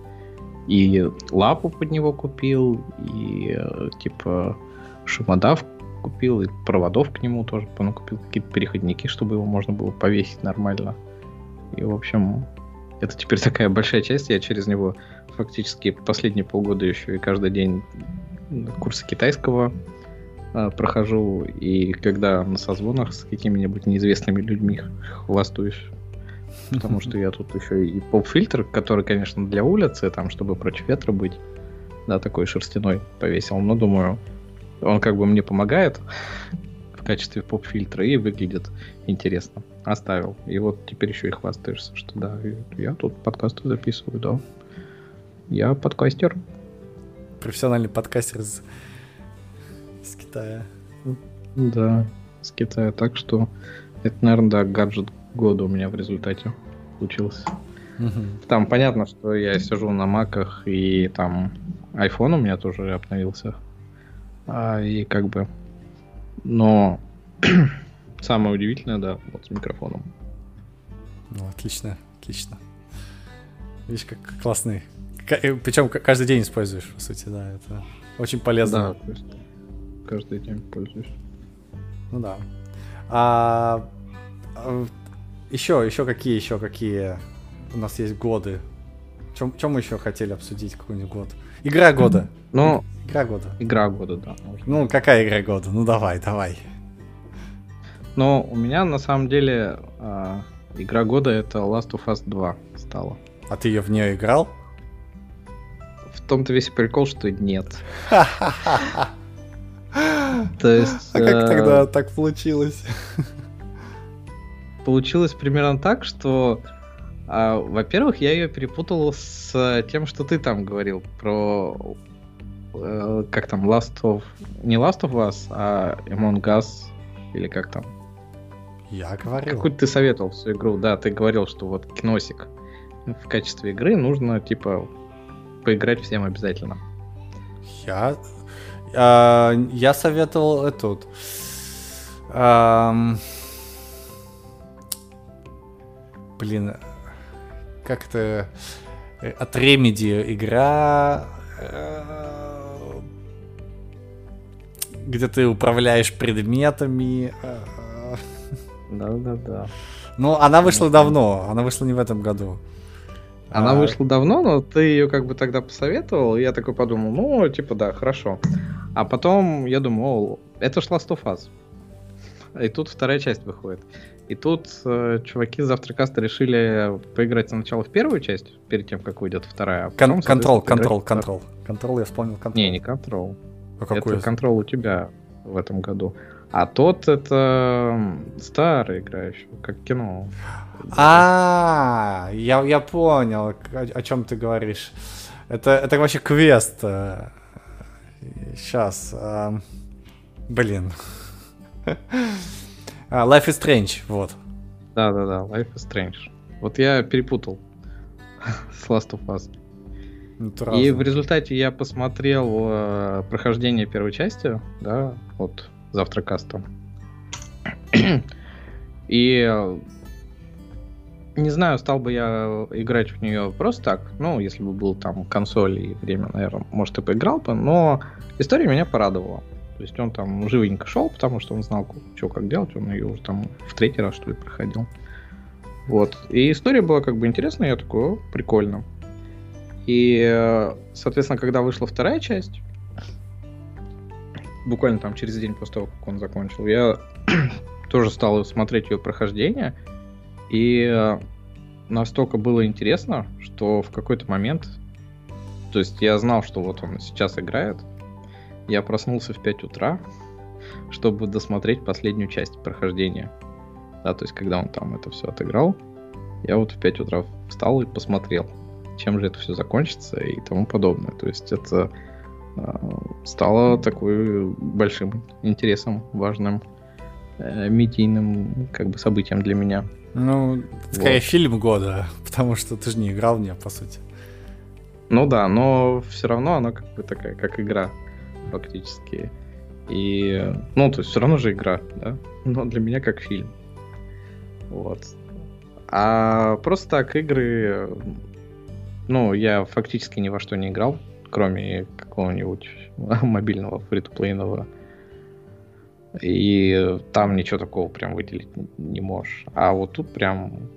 и лапу под него купил, и типа шумодав купил, и проводов к нему тоже ну, купил, какие-то переходники, чтобы его можно было повесить нормально. И, в общем, это теперь такая большая часть, я через него фактически последние полгода еще и каждый день курсы китайского а, прохожу, и когда на созвонах с какими-нибудь неизвестными людьми хвастаюсь, потому что я тут еще и поп-фильтр, который, конечно, для улицы, там, чтобы против ветра быть, да, такой шерстяной повесил, но думаю, он как бы мне помогает в качестве поп-фильтра и выглядит интересно. Оставил. И вот теперь еще и хвастаешься, что да, я тут подкасты записываю, да. Я подкастер. Профессиональный подкастер из с Китая. Да, с Китая. Так что это, наверное, да, гаджет года у меня в результате получился. Угу. Там понятно, что я сижу на маках, и там iPhone у меня тоже обновился. А, и как бы... Но самое удивительное, да, вот с микрофоном. Ну, отлично, отлично. Видишь, как классный. Причем каждый день используешь, по сути, да, это очень полезно. Да, каждый день пользуюсь. Ну да. А, а еще, еще какие, еще какие у нас есть годы? Чем, чем мы еще хотели обсудить какой-нибудь год? Игра года. Ну, игра года. Игра года, да. Можно. Ну, какая игра года? Ну, давай, давай. Ну, у меня на самом деле э, игра года это Last of Us 2 стала. А ты ее в нее играл? В том-то весь прикол, что нет. То есть... А как тогда так получилось? Получилось примерно так, что, а, во-первых, я ее перепутал с тем, что ты там говорил про э, как там Last of не Last of Us, а Among Us или как там. Я говорил. Какую ты советовал всю игру? Да, ты говорил, что вот киносик в качестве игры нужно типа поиграть всем обязательно. Я а, я советовал эту. А, блин, как то от Remedy игра, э, где ты управляешь предметами. Да-да-да. Ну, она вышла давно, она вышла не в этом году. Она а... вышла давно, но ты ее как бы тогда посоветовал, и я такой подумал, ну, типа, да, хорошо. А потом я думал, это ж Last of Us. И тут вторая часть выходит. И тут э, чуваки с завтракаста решили поиграть сначала в первую часть, перед тем, как выйдет вторая. А потом, контрол, контрол, контрол. Контрол, я вспомнил контрол. Не, не контрол. А какой? Это контрол у тебя в этом году. А тот это старый игра еще, как кино. А, я, я понял, о, о чем ты говоришь. Это, это вообще квест. Сейчас. Э, блин. А, Life is Strange, вот. Да-да-да, Life is Strange. Вот я перепутал с Last of Us. И в результате я посмотрел э, прохождение первой части, да, вот завтракаста. И э, не знаю, стал бы я играть в нее просто так. Ну, если бы был там консоль и время, наверное, может, и поиграл бы. Но история меня порадовала. То есть он там живенько шел, потому что он знал, что как делать. Он ее уже там в третий раз, что ли, проходил. Вот. И история была как бы интересная, я такой, прикольно. И, соответственно, когда вышла вторая часть, буквально там через день после того, как он закончил, я тоже стал смотреть ее прохождение. И настолько было интересно, что в какой-то момент, то есть я знал, что вот он сейчас играет, я проснулся в 5 утра, чтобы досмотреть последнюю часть прохождения. Да, то есть, когда он там это все отыграл, я вот в 5 утра встал и посмотрел, чем же это все закончится и тому подобное. То есть, это э, стало такой большим интересом, важным э, медийным как бы событием для меня. Ну, скорее вот. фильм года, потому что ты же не играл в нее, по сути. Ну да, но все равно она как бы такая, как игра фактически. И, ну, то есть все равно же игра, да? Но для меня как фильм. Вот. А просто так игры, ну, я фактически ни во что не играл, кроме какого-нибудь мобильного фри-то-плейного. И там ничего такого прям выделить не можешь. А вот тут прям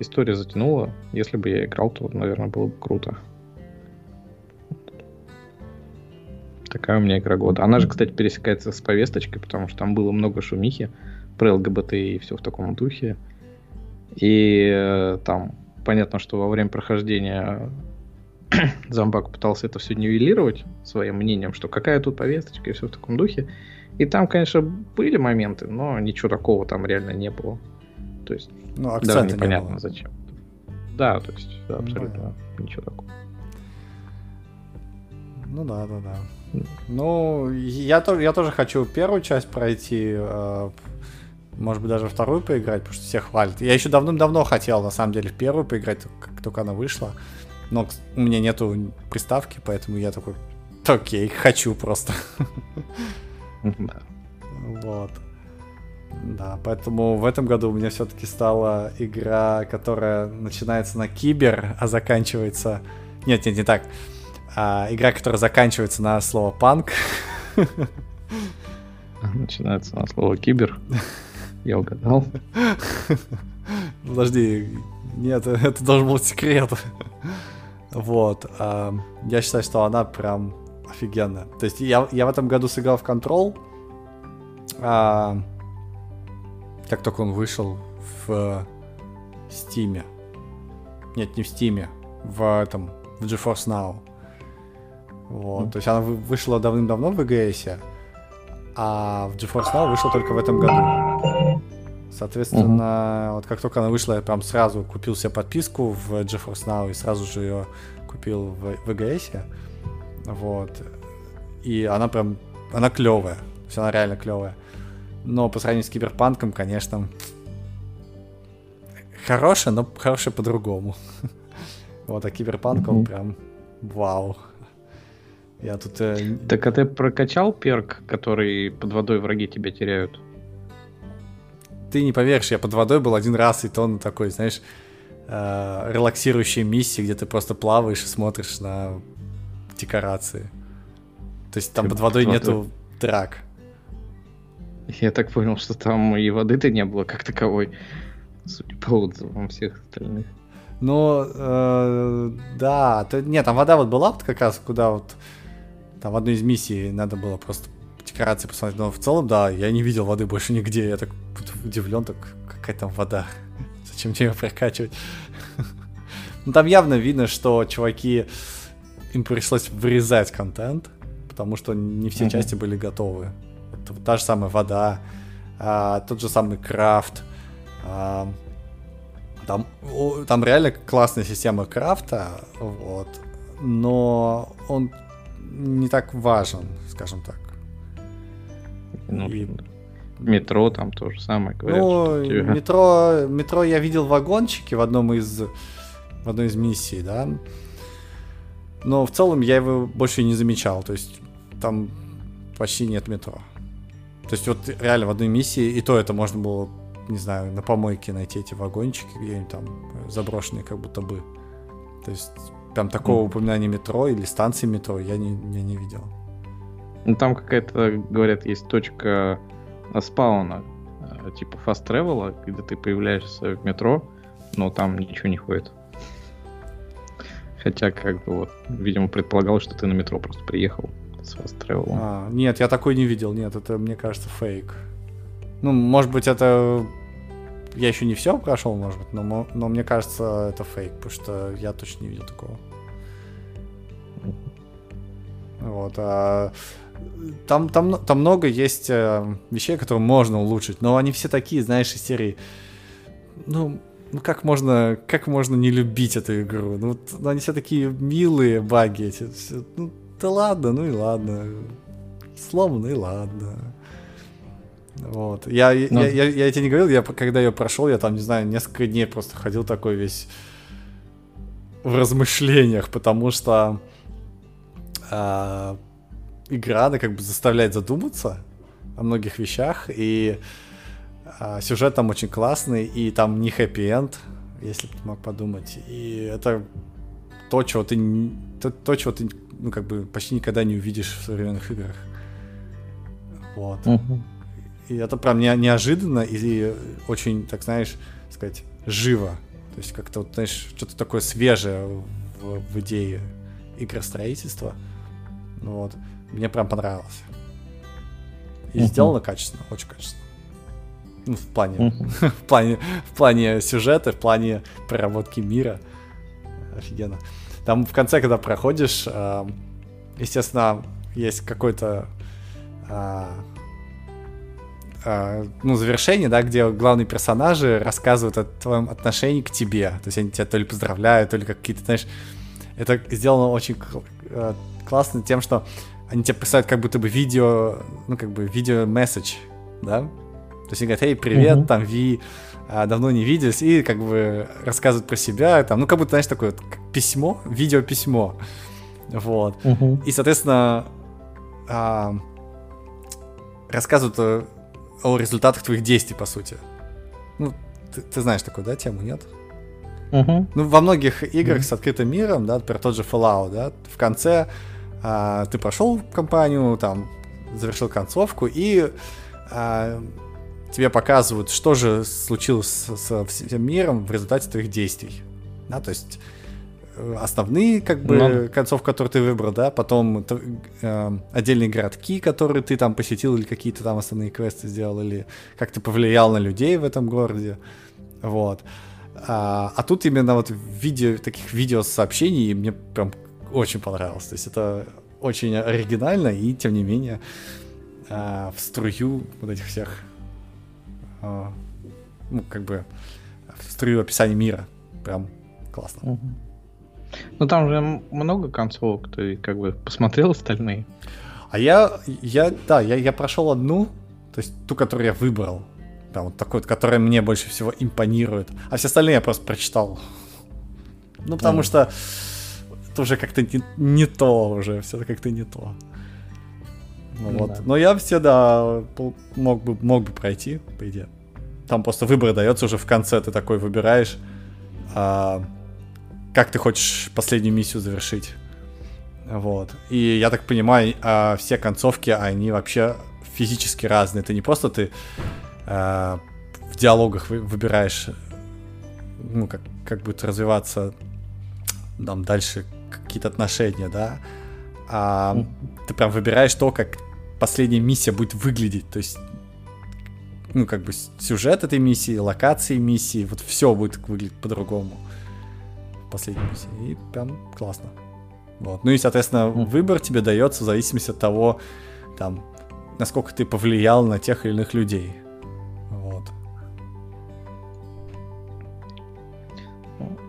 история затянула. Если бы я играл, то, наверное, было бы круто. Такая у меня игра года. Она же, кстати, пересекается с повесточкой, потому что там было много шумихи про ЛГБТ и все в таком духе. И э, там понятно, что во время прохождения Зомбак пытался это все нивелировать своим мнением, что какая тут повесточка и все в таком духе. И там, конечно, были моменты, но ничего такого там реально не было. То есть ну, даже непонятно не было. зачем. Да, то есть да, абсолютно ну, ничего такого. Ну да, да, да. Ну, я, тоже, я тоже хочу первую часть пройти, э, может быть, даже вторую поиграть, потому что все хвалят. Я еще давным-давно хотел, на самом деле, в первую поиграть, как только она вышла. Но у меня нету приставки, поэтому я такой, окей, хочу просто. Вот. Да, поэтому в этом году у меня все-таки стала игра, которая начинается на кибер, а заканчивается... Нет, нет, не так а, игра, которая заканчивается на слово панк. Начинается на слово кибер. Я угадал. Подожди, нет, это должен был секрет. Вот. А, я считаю, что она прям офигенная. То есть я, я в этом году сыграл в Control. А, как только он вышел в Steam. Нет, не в Steam, в этом, в GeForce Now. Вот, mm. То есть она вышла давным-давно в VGS, а в GeForce Now вышла только в этом году. Соответственно, mm-hmm. вот как только она вышла, я прям сразу купил себе подписку в GeForce Now и сразу же ее купил в VGS. Вот. И она прям, она клевая. То есть она реально клевая. Но по сравнению с Киберпанком, конечно, хорошая, но хорошая по-другому. Вот, а Киберпанк, он прям вау. Я тут... Э... Так а ты прокачал перк, который под водой враги тебя теряют? Ты не поверишь, я под водой был один раз, и то он такой, знаешь, э, релаксирующей миссии, где ты просто плаваешь и смотришь на декорации. То есть там ты под водой под нету драк. Я так понял, что там и воды-то не было как таковой, судя по отзывам всех остальных. Ну, э, да, то, нет, там вода вот была вот как раз, куда вот там в одной из миссий надо было просто декорации посмотреть. Но в целом, да, я не видел воды больше нигде. Я так, удивлен, так какая там вода. Зачем тебе ее прокачивать? ну, там явно видно, что чуваки, им пришлось вырезать контент, потому что не все части были готовы. Та же самая вода, а, тот же самый крафт. А, там, там реально классная система крафта, вот, но он не так важен, скажем так. Ну, и... Метро там то же самое говорят. Ну, тебе... метро, метро я видел вагончики в одном из в одной из миссий, да. Но в целом я его больше не замечал. То есть там почти нет метро. То есть вот реально в одной миссии, и то это можно было, не знаю, на помойке найти эти вагончики, где-нибудь там заброшенные как будто бы. То есть прям такого mm. упоминания метро или станции метро я не, я не видел. Ну там какая-то, говорят, есть точка спауна, э, типа fast travel, где ты появляешься в метро, но там ничего не ходит. Хотя, как бы вот, видимо, предполагал, что ты на метро просто приехал с fast travel. А, нет, я такой не видел, нет, это, мне кажется, фейк. Ну, может быть, это... Я еще не все прошел, может быть, но, но мне кажется, это фейк, потому что я точно не видел такого. Вот, а там, там, там много есть э, вещей, которые можно улучшить, но они все такие, знаешь, из серии. Ну, ну как можно, как можно не любить эту игру? Ну, ну они все такие милые баги эти. Все, ну, да ладно, ну и ладно. Сломано и ладно. Вот. Я, Но... я, я, я тебе не говорил, я когда ее прошел, я там, не знаю, несколько дней просто ходил такой весь в размышлениях, потому что а, игра, она как бы заставляет задуматься о многих вещах, и а, сюжет там очень классный, и там не хэппи-энд, если ты мог подумать. И это то, чего ты, то, то, чего ты ну, как бы почти никогда не увидишь в современных играх. Вот. Uh-huh. И это прям не, неожиданно и очень, так знаешь, сказать, живо. То есть как-то, вот, знаешь, что-то такое свежее в, в идее игростроительства. Вот. Мне прям понравилось. И uh-huh. сделано качественно, очень качественно. Ну, в плане, uh-huh. в плане, в плане сюжета, в плане проработки мира. Офигенно. Там в конце, когда проходишь, э, естественно, есть какой-то э, э, ну, завершение, да, где главные персонажи рассказывают о твоем отношении к тебе. То есть они тебя то ли поздравляют, то ли какие-то, знаешь, это сделано очень э, классно тем, что они тебе присылают как будто бы видео, ну, как бы видео-месседж, да? То есть они говорят, эй, привет, uh-huh. там, Ви, а, давно не виделись, и как бы рассказывают про себя, там, ну, как будто, знаешь, такое вот письмо, видео-письмо, вот. Uh-huh. И, соответственно, а, рассказывают о, о результатах твоих действий, по сути. Ну, ты, ты знаешь такую, да, тему, нет? Uh-huh. Ну, во многих играх uh-huh. с открытым миром, да, например, тот же Fallout, да, в конце а, ты прошел компанию, там, завершил концовку, и а, тебе показывают, что же случилось со, со всем миром в результате твоих действий. Да, то есть э, основные, как бы, Но... Ну концов, которые ты выбрал, да, потом э, отдельные городки, которые ты там посетил, или какие-то там основные квесты сделал, или как ты повлиял на людей в этом городе, вот. А, а тут именно вот в виде таких видеосообщений мне прям очень понравилось. То есть это очень оригинально и, тем не менее, а, в струю вот этих всех, а, ну, как бы, в струю описания мира. Прям классно. Ну, там же много концовок, ты как бы посмотрел остальные? А я, я, да, я, я прошел одну, то есть ту, которую я выбрал. Там вот такой, которая мне больше всего импонирует. А все остальные я просто прочитал. Ну, потому mm. что уже как-то не, не то уже, все как-то не то. Ну, вот. Да. Но я все, да, мог бы, мог бы пройти, по идее. Там просто выбор дается уже в конце, ты такой выбираешь, а, как ты хочешь последнюю миссию завершить. Вот. И я так понимаю, а, все концовки, они вообще физически разные. Это не просто ты а, в диалогах вы, выбираешь, ну, как, как будет развиваться там дальше какие-то отношения, да, а ты прям выбираешь то, как последняя миссия будет выглядеть. То есть ну, как бы сюжет этой миссии, локации миссии, вот все будет выглядеть по-другому в последней миссии. И прям классно. Вот. Ну и, соответственно, выбор тебе дается в зависимости от того, там, насколько ты повлиял на тех или иных людей. Вот.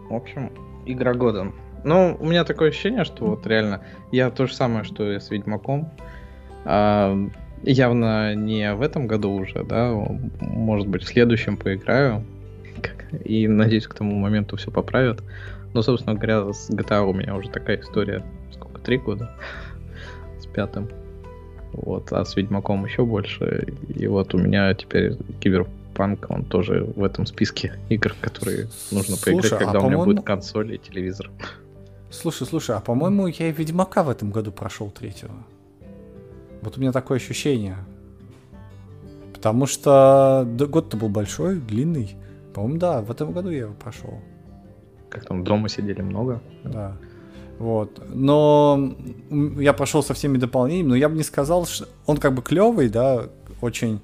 В общем, игра года. Ну, у меня такое ощущение, что вот реально я то же самое, что и с Ведьмаком. А, явно не в этом году уже, да, может быть, в следующем поиграю. И надеюсь, к тому моменту все поправят. Но, собственно говоря, с GTA у меня уже такая история, сколько, три года с пятым. Вот, а с Ведьмаком еще больше. И вот у меня теперь Киберпанк, он тоже в этом списке игр, которые нужно Слушай, поиграть, когда а у меня будет консоль и телевизор. Слушай, слушай, а по-моему, я и Ведьмака в этом году прошел третьего. Вот у меня такое ощущение. Потому что год-то был большой, длинный. По-моему, да, в этом году я его прошел. Как там, дома сидели много? Да. Вот. Но я прошел со всеми дополнениями, но я бы не сказал, что он как бы клевый, да, очень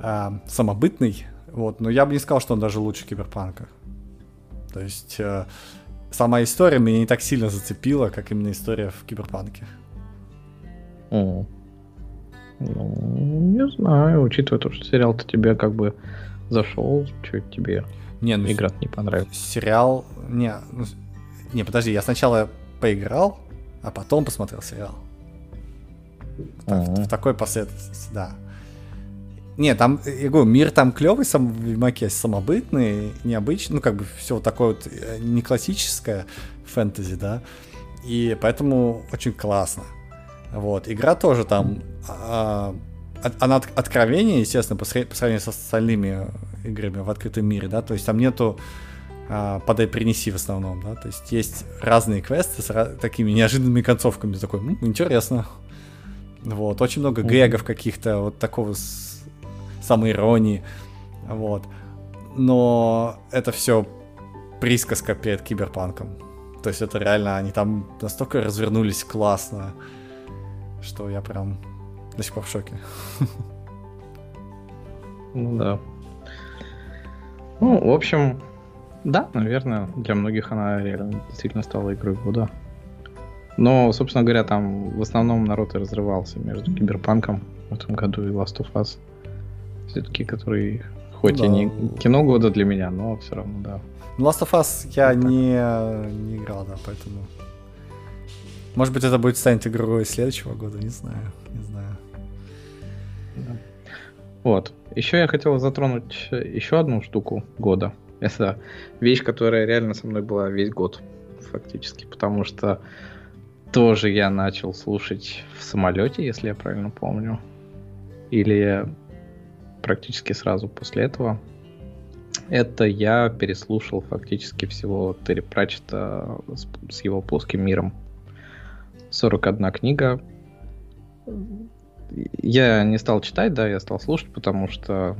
э, самобытный. Вот, но я бы не сказал, что он даже лучше киберпанка. То есть э, сама история меня не так сильно зацепила, как именно история в Киберпанке. О. Ну, не знаю, учитывая то, что сериал-то тебе как бы зашел, что тебе не, ну, игра не понравилась. Сериал, не, ну, не, подожди, я сначала поиграл, а потом посмотрел сериал. В, в такой последовательности, да. Не, там, я говорю, мир там клевый, сам в Ведьмаке самобытный, необычный, ну, как бы все вот такое вот э, не классическое фэнтези, да, и поэтому очень классно. Вот, игра тоже там, а, она от, откровение, естественно, по, по сравнению с остальными играми в открытом мире, да, то есть там нету а, подай принеси в основном, да, то есть есть разные квесты с ra- такими неожиданными концовками, такой, м-м, интересно, вот, очень много гэгов каких-то, вот такого самоиронии, вот. Но это все присказка перед киберпанком. То есть это реально, они там настолько развернулись классно, что я прям до сих пор в шоке. Ну да. Ну, в общем, да, наверное, для многих она реально действительно стала игрой года. Но, собственно говоря, там в основном народ и разрывался между Киберпанком в этом году и Last of Us все-таки, который хоть да. и не кино года для меня, но все равно, да. Last of Us я не, не играл, да, поэтому... Может быть, это будет станет игрой следующего года, не знаю, не знаю. Да. Вот. Еще я хотел затронуть еще одну штуку года. Это вещь, которая реально со мной была весь год, фактически, потому что тоже я начал слушать в самолете, если я правильно помню. Или практически сразу после этого. Это я переслушал фактически всего Терри Пратчета с, с его плоским миром. 41 книга. Я не стал читать, да, я стал слушать, потому что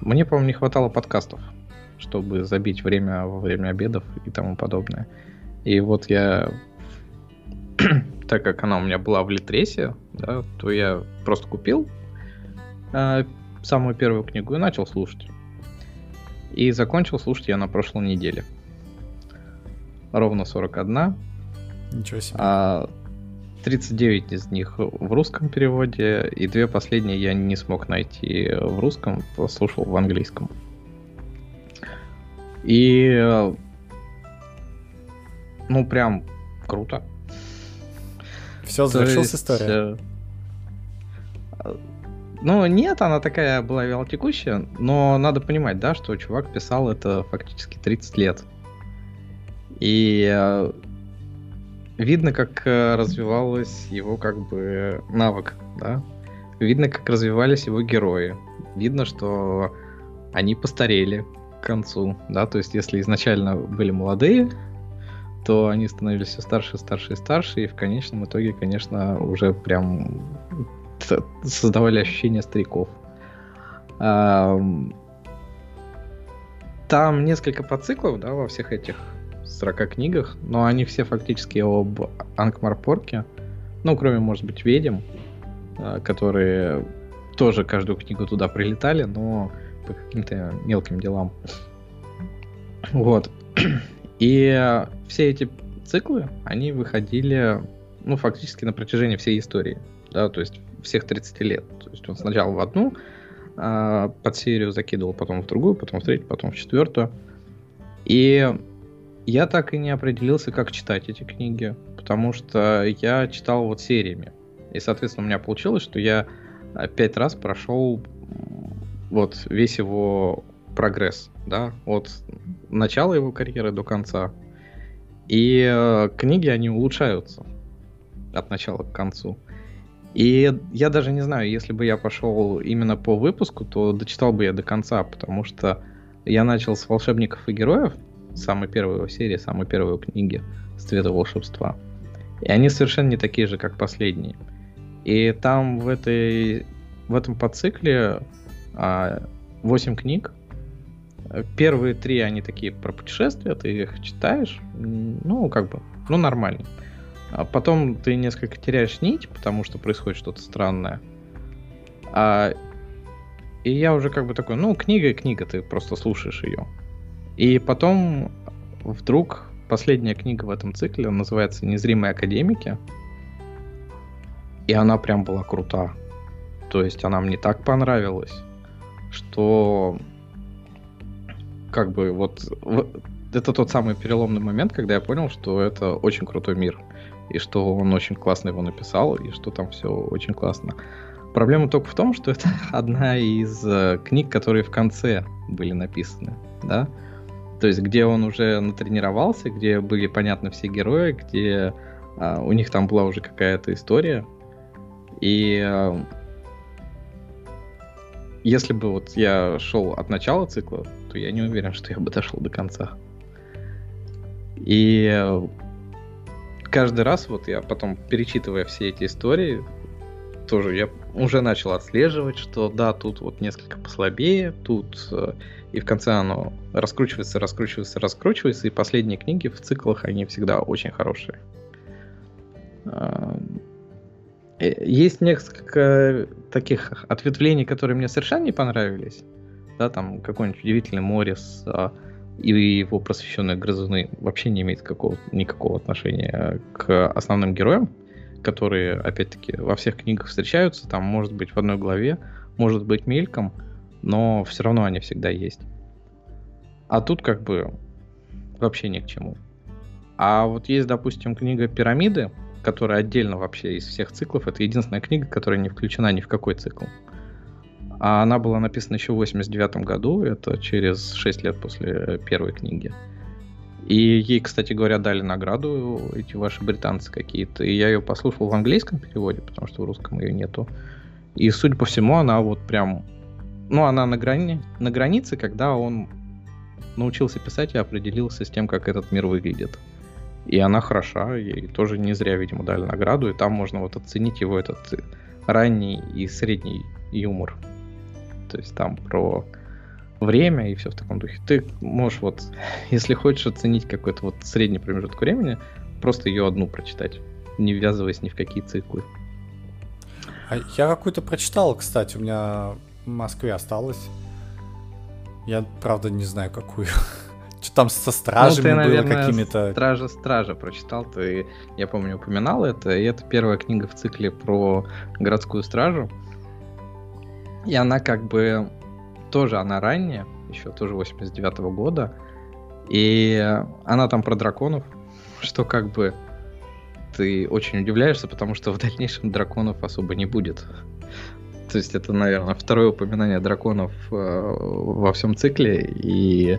мне, по-моему, не хватало подкастов, чтобы забить время во время обедов и тому подобное. И вот я, так как она у меня была в Литресе, да, то я просто купил а, самую первую книгу и начал слушать. И закончил слушать я на прошлой неделе. Ровно 41. Ничего себе. А 39 из них в русском переводе, и две последние я не смог найти в русском, послушал в английском. И ну прям круто. Все, завершилась история. Ну, нет, она такая была вялотекущая, но надо понимать, да, что чувак писал это фактически 30 лет. И э, видно, как э, развивалась его как бы навык, да. Видно, как развивались его герои. Видно, что они постарели к концу, да, то есть если изначально были молодые, то они становились все старше, старше и старше, и в конечном итоге, конечно, уже прям создавали ощущение стариков. Там несколько подциклов, да, во всех этих 40 книгах, но они все фактически об Ангмарпорке. Ну, кроме, может быть, ведьм, а, которые тоже каждую книгу туда прилетали, но по каким-то мелким делам. Вот. И все эти циклы, они выходили, ну, фактически на протяжении всей истории, да, то есть всех 30 лет. То есть он сначала в одну э, под серию закидывал, потом в другую, потом в третью, потом в четвертую. И я так и не определился, как читать эти книги, потому что я читал вот сериями. И, соответственно, у меня получилось, что я пять раз прошел вот весь его прогресс, да, от начала его карьеры до конца. И э, книги, они улучшаются от начала к концу. И я даже не знаю, если бы я пошел именно по выпуску, то дочитал бы я до конца, потому что я начал с волшебников и героев, самой первой его серии, самой первой книги «Цвета волшебства». И они совершенно не такие же, как последние. И там в, этой, в этом подцикле а, 8 книг. Первые три, они такие про путешествия, ты их читаешь, ну, как бы, ну, нормально. А потом ты несколько теряешь нить, потому что происходит что-то странное. А, и я уже как бы такой, ну, книга и книга, ты просто слушаешь ее. И потом вдруг последняя книга в этом цикле называется «Незримые академики». И она прям была крута. То есть она мне так понравилась, что как бы вот это тот самый переломный момент, когда я понял, что это очень крутой мир и что он очень классно его написал, и что там все очень классно. Проблема только в том, что это одна из э, книг, которые в конце были написаны, да, то есть где он уже натренировался, где были понятны все герои, где а, у них там была уже какая-то история, и а, если бы вот я шел от начала цикла, то я не уверен, что я бы дошел до конца. И каждый раз, вот я потом перечитывая все эти истории, тоже я уже начал отслеживать, что да, тут вот несколько послабее, тут э, и в конце оно раскручивается, раскручивается, раскручивается, и последние книги в циклах, они всегда очень хорошие. Эм, э, есть несколько таких ответвлений, которые мне совершенно не понравились. Да, там какой-нибудь удивительный Морис, а, и его просвещенные грызуны вообще не имеют какого, никакого отношения к основным героям, которые, опять-таки, во всех книгах встречаются, там, может быть, в одной главе, может быть, мельком, но все равно они всегда есть. А тут как бы вообще ни к чему. А вот есть, допустим, книга «Пирамиды», которая отдельно вообще из всех циклов. Это единственная книга, которая не включена ни в какой цикл. А она была написана еще в 89 году, это через 6 лет после первой книги. И ей, кстати говоря, дали награду эти ваши британцы какие-то. И я ее послушал в английском переводе, потому что в русском ее нету. И, судя по всему, она вот прям... Ну, она на, грани... на границе, когда он научился писать и определился с тем, как этот мир выглядит. И она хороша, и тоже не зря, видимо, дали награду, и там можно вот оценить его этот ранний и средний юмор. То есть там про время и все в таком духе. Ты можешь вот, если хочешь оценить какой-то вот средний промежуток времени, просто ее одну прочитать, не ввязываясь ни в какие циклы. А я какую-то прочитал, кстати, у меня в Москве осталось. Я, правда, не знаю, какую. Что там со стражами ну, ты, было какими-то... Стража Стража прочитал, ты, я помню, упоминал это, и это первая книга в цикле про городскую стражу. И она как бы тоже, она ранняя, еще тоже 89 -го года, и она там про драконов, что как бы ты очень удивляешься, потому что в дальнейшем драконов особо не будет. То есть это, наверное, второе упоминание драконов э, во всем цикле, и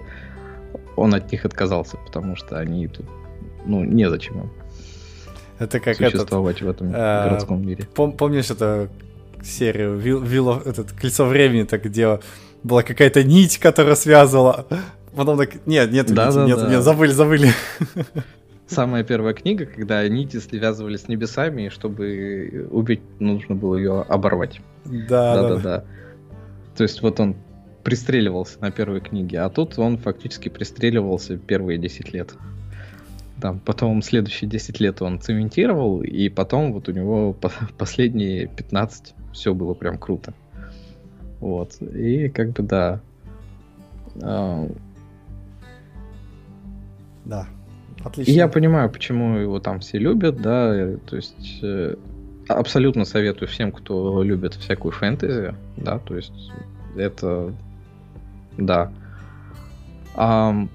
он от них отказался, потому что они тут, ну, незачем им это как существовать этот, в этом э, городском мире. Пом- помнишь эту серию Вил, Вил, этот Кольцо времени, так где была какая-то нить, которая связывала. Потом так, нет, нет, да, нити, да, нет, да. нет, забыли, забыли. Самая первая книга, когда нити связывались с небесами, и чтобы убить, нужно было ее оборвать. Да, да, да. да. То есть вот он пристреливался на первой книге, а тут он фактически пристреливался первые 10 лет. Там, потом следующие 10 лет он цементировал, и потом вот у него последние 15 все было прям круто. Вот. И как бы да. А, Да, отлично. И я понимаю, почему его там все любят, да, э, то есть э, абсолютно советую всем, кто любит всякую фэнтези, да, то есть это, да. Ам,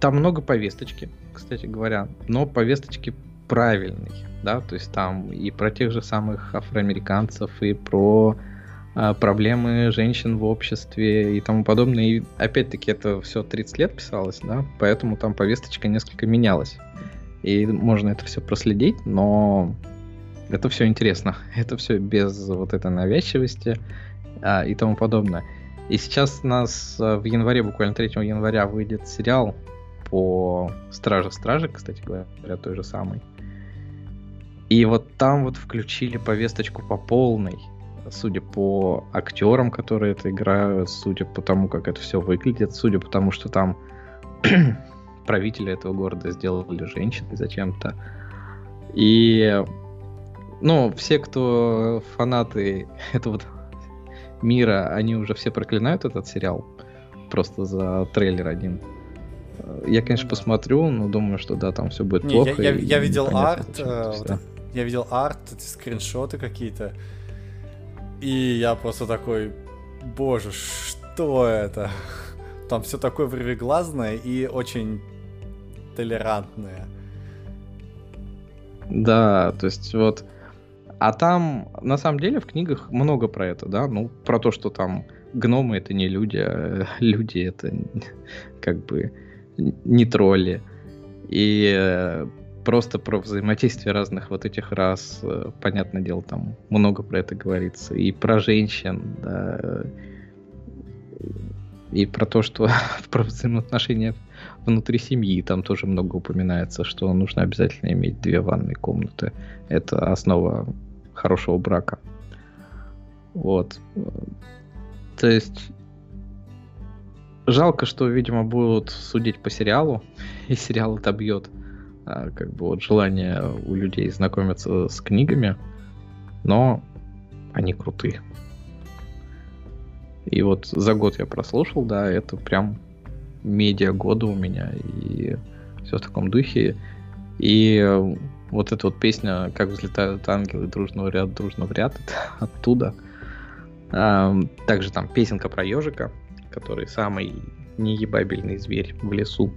там много повесточки, кстати говоря, но повесточки правильной, да, то есть там и про тех же самых афроамериканцев, и про а, проблемы женщин в обществе и тому подобное. И опять-таки это все 30 лет писалось, да, поэтому там повесточка несколько менялась. И можно это все проследить, но это все интересно. Это все без вот этой навязчивости а, и тому подобное. И сейчас у нас а, в январе, буквально 3 января, выйдет сериал по Страже Стражи, кстати говоря, той же самой. И вот там вот включили повесточку по полной судя по актерам, которые это играют, судя по тому, как это все выглядит, судя по тому, что там правители этого города сделали женщины зачем-то. И, ну, все, кто фанаты этого мира, они уже все проклинают этот сериал просто за трейлер один. Я, конечно, посмотрю, но думаю, что да, там все будет Не, плохо. Я, я, я видел арт, э, вот, я видел арт, эти скриншоты какие-то. И я просто такой, боже, что это? Там все такое вырвиглазное и очень толерантное. Да, то есть вот... А там, на самом деле, в книгах много про это, да? Ну, про то, что там гномы это не люди, а люди это как бы не тролли. И э, просто про взаимодействие разных вот этих рас, э, понятное дело, там много про это говорится. И про женщин, да, и про то, что про взаимоотношения внутри семьи там тоже много упоминается, что нужно обязательно иметь две ванные комнаты. Это основа хорошего брака. Вот. То есть жалко, что, видимо, будут судить по сериалу, и сериал отобьет а, как бы вот желание у людей знакомиться с книгами, но они крутые. И вот за год я прослушал, да, это прям медиа года у меня, и все в таком духе. И вот эта вот песня «Как взлетают ангелы дружного ряд, дружно в ряд», это оттуда. А, также там песенка про ежика, который самый неебабельный зверь в лесу.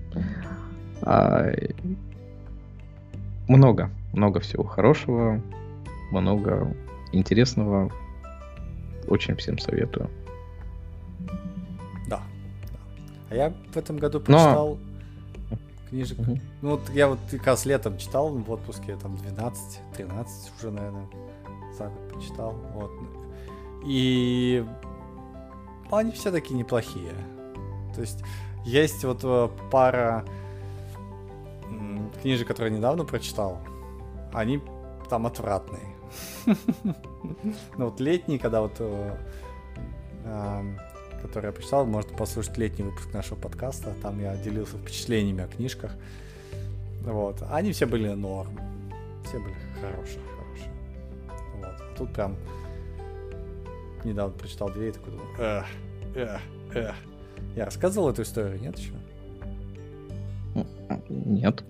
Много, много всего хорошего, много интересного. Очень всем советую. Да. А я в этом году прочитал Но... книжек. Угу. Ну вот я вот как раз летом читал в отпуске, там 12-13 уже, наверное, за год почитал. Вот. И они все такие неплохие. То есть есть вот э, пара книжек, которые я недавно прочитал, они там отвратные. Ну вот летний, когда вот э, эм, который я прочитал, можно послушать летний выпуск нашего подкаста. Там я делился впечатлениями о книжках. Вот. Они все были норм. Все были хорошие, хорошие. Вот. А тут прям недавно прочитал две и такой думаю, эх, эх, эх. Я рассказывал эту историю, нет еще? Нет.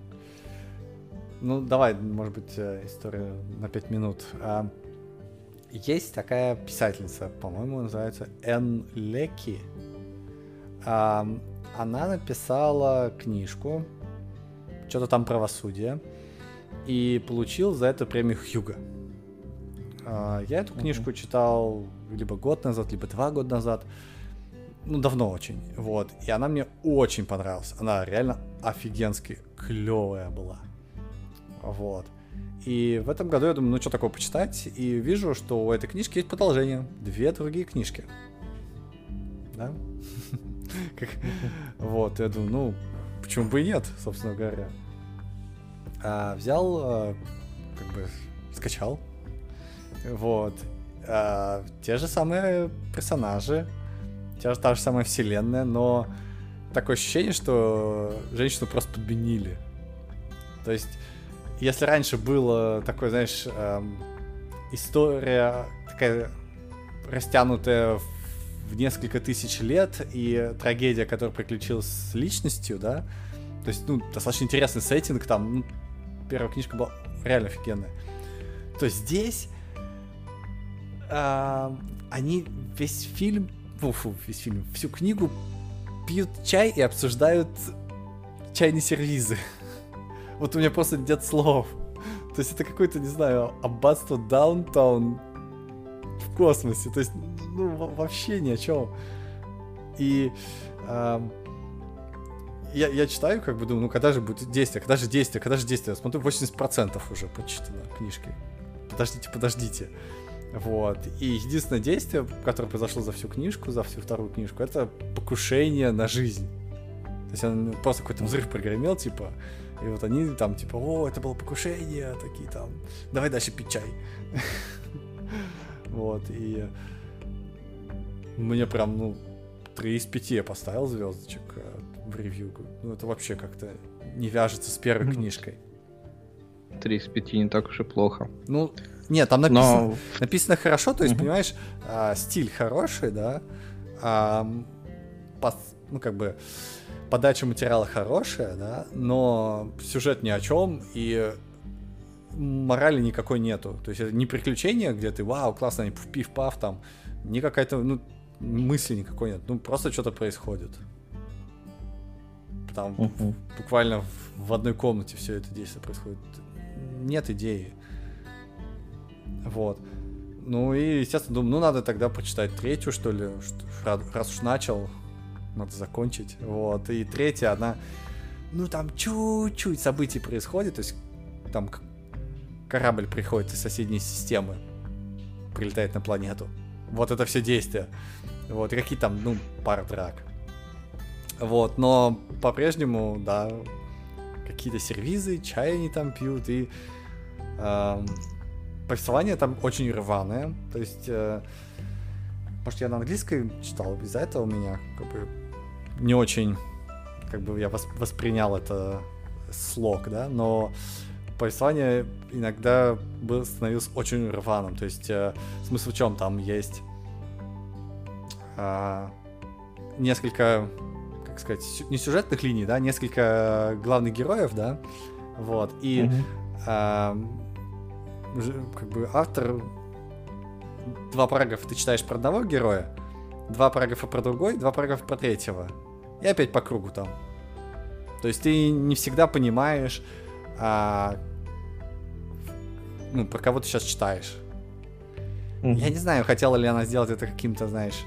Ну, давай, может быть, э, история на 5 минут. А, есть такая писательница, по-моему, называется Эн Леки. А, она написала книжку, что-то там правосудие, и получил за это премию Хьюга. Я эту книжку читал либо год назад, либо два года назад. Ну, давно очень. Вот. И она мне очень понравилась. Она реально офигенски клевая была. Вот. И в этом году я думаю, ну что такое почитать, и вижу, что у этой книжки есть продолжение. Две другие книжки. Да? Вот, я думаю, ну, почему бы и нет, собственно говоря. А, взял, а, как бы, скачал. Вот. А, те же самые персонажи, те же, та же самая вселенная, но такое ощущение, что женщину просто подменили. То есть если раньше было такое, знаешь, эм, история такая растянутая в несколько тысяч лет, и трагедия, которая приключилась с личностью, да, то есть, ну, достаточно интересный сеттинг, там, ну, первая книжка была реально офигенная. То здесь э, они весь фильм, фу, весь фильм, всю книгу пьют чай и обсуждают чайные сервизы. Вот у меня просто нет слов. То есть это какое-то, не знаю, аббатство Даунтаун в космосе. То есть, ну, вообще ни о чем. И э, я, я читаю, как бы думаю, ну когда же будет действие, когда же действие, когда же действие. Я смотрю, 80% уже почитано книжки. Подождите, подождите. Вот. И единственное действие, которое произошло за всю книжку, за всю вторую книжку, это покушение на жизнь. То есть он просто какой-то взрыв прогремел, типа, и вот они там, типа, о, это было покушение, такие там, давай дальше пить чай. Вот, и мне прям, ну, 3 из 5 я поставил звездочек э, в ревью. Ну, это вообще как-то не вяжется с первой книжкой. 3 из 5 не так уж и плохо. Ну, нет, там написано, Но... написано хорошо, то есть, угу. понимаешь, а, стиль хороший, да, а, по, ну, как бы, подача материала хорошая, да, но сюжет ни о чем, и морали никакой нету. То есть это не приключение, где ты, вау, классно, пив-пав там, не какая-то, ну, мысли никакой нет, ну, просто что-то происходит. Там uh-huh. буквально в одной комнате все это действие происходит. Нет идеи. Вот. Ну и, естественно, думаю, ну надо тогда почитать третью, что ли, раз уж начал, надо закончить. Вот. И третья, она, ну там чуть-чуть событий происходит, то есть там корабль приходит из соседней системы, прилетает на планету. Вот это все действия. Вот, какие там, ну, пара драк. Вот, но по-прежнему, да, какие-то сервизы, чай они там пьют, и эм, повествование там очень рваное. То есть, э, может, я на английском читал, из-за этого у меня как бы не очень, как бы я воспринял это слог, да, но повествование иногда был, становилось очень рваным. То есть, э, смысл в чем? Там есть э, несколько как сказать, не сюжетных линий, да, несколько главных героев, да, вот, и mm-hmm. а, как бы автор два параграфа ты читаешь про одного героя, два параграфа про другой, два параграфа про третьего, и опять по кругу там. То есть ты не всегда понимаешь, а, ну, про кого ты сейчас читаешь. Mm-hmm. Я не знаю, хотела ли она сделать это каким-то, знаешь,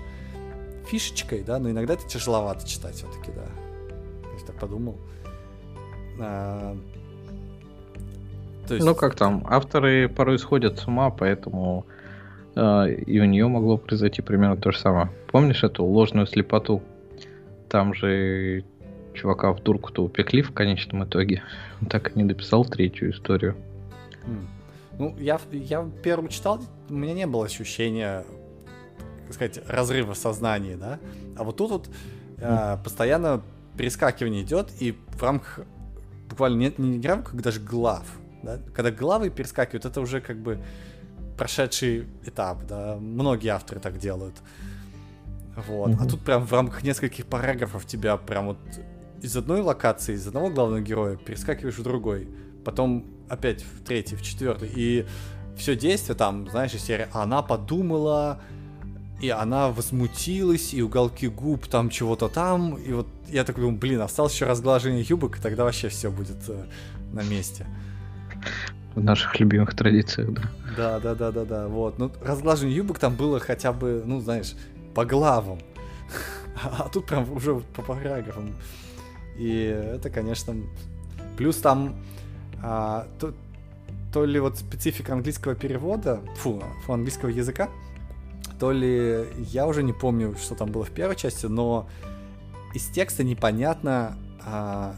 фишечкой, да, но иногда это тяжеловато читать все-таки, да. Есть так подумал. А, то есть... Ну как там, авторы порой сходят с ума, поэтому э, и у нее могло произойти примерно то же самое. Помнишь эту ложную слепоту? Там же чувака в дурку-то упекли в конечном итоге. Он так и не дописал третью историю. Ну, я, я первую читал, у меня не было ощущения так сказать, разрыва в сознании, да. А вот тут вот э, постоянно перескакивание идет, и в рамках буквально нет не в рамках даже глав, да. Когда главы перескакивают, это уже как бы прошедший этап, да. Многие авторы так делают. Вот. Mm-hmm. А тут прям в рамках нескольких параграфов тебя прям вот из одной локации, из одного главного героя перескакиваешь в другой. Потом опять в третий, в четвертый. И все действие там, знаешь, серия «Она подумала», и она возмутилась, и уголки губ там чего-то там, и вот я так думаю, блин, осталось еще разглаживание юбок, и тогда вообще все будет э, на месте. В наших любимых традициях, да. Да, да, да, да, да, вот. Ну, разглаживание юбок там было хотя бы, ну, знаешь, по главам. А тут прям уже по параграфам. И это, конечно, плюс там а, то, то ли вот специфика английского перевода, фу, фу английского языка, то ли я уже не помню, что там было в первой части, но из текста непонятно а,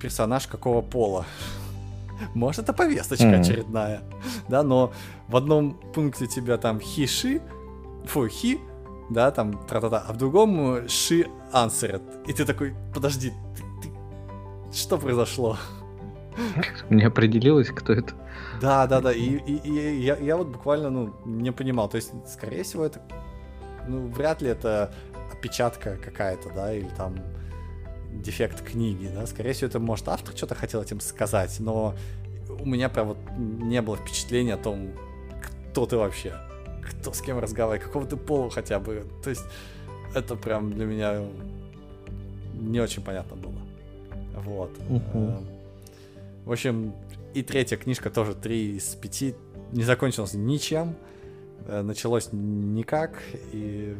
персонаж какого пола. Может, это повесточка mm-hmm. очередная, да, но в одном пункте тебя там хиши, фу, хи, да, там тра-та-та, а в другом ши answered. И ты такой, подожди, ты, ты, что произошло? Не определилось, кто это. Да, да, да. И, и, и я, я вот буквально, ну, не понимал. То есть, скорее всего, это ну, вряд ли это опечатка какая-то, да, или там дефект книги, да, скорее всего, это, может, автор что-то хотел этим сказать, но у меня прям вот не было впечатления о том, кто ты вообще, кто с кем разговаривает, какого ты пола хотя бы, то есть это прям для меня не очень понятно было. Вот. Uh-huh. В общем, и третья книжка тоже 3 из 5 не закончилась ничем. Э, началось никак и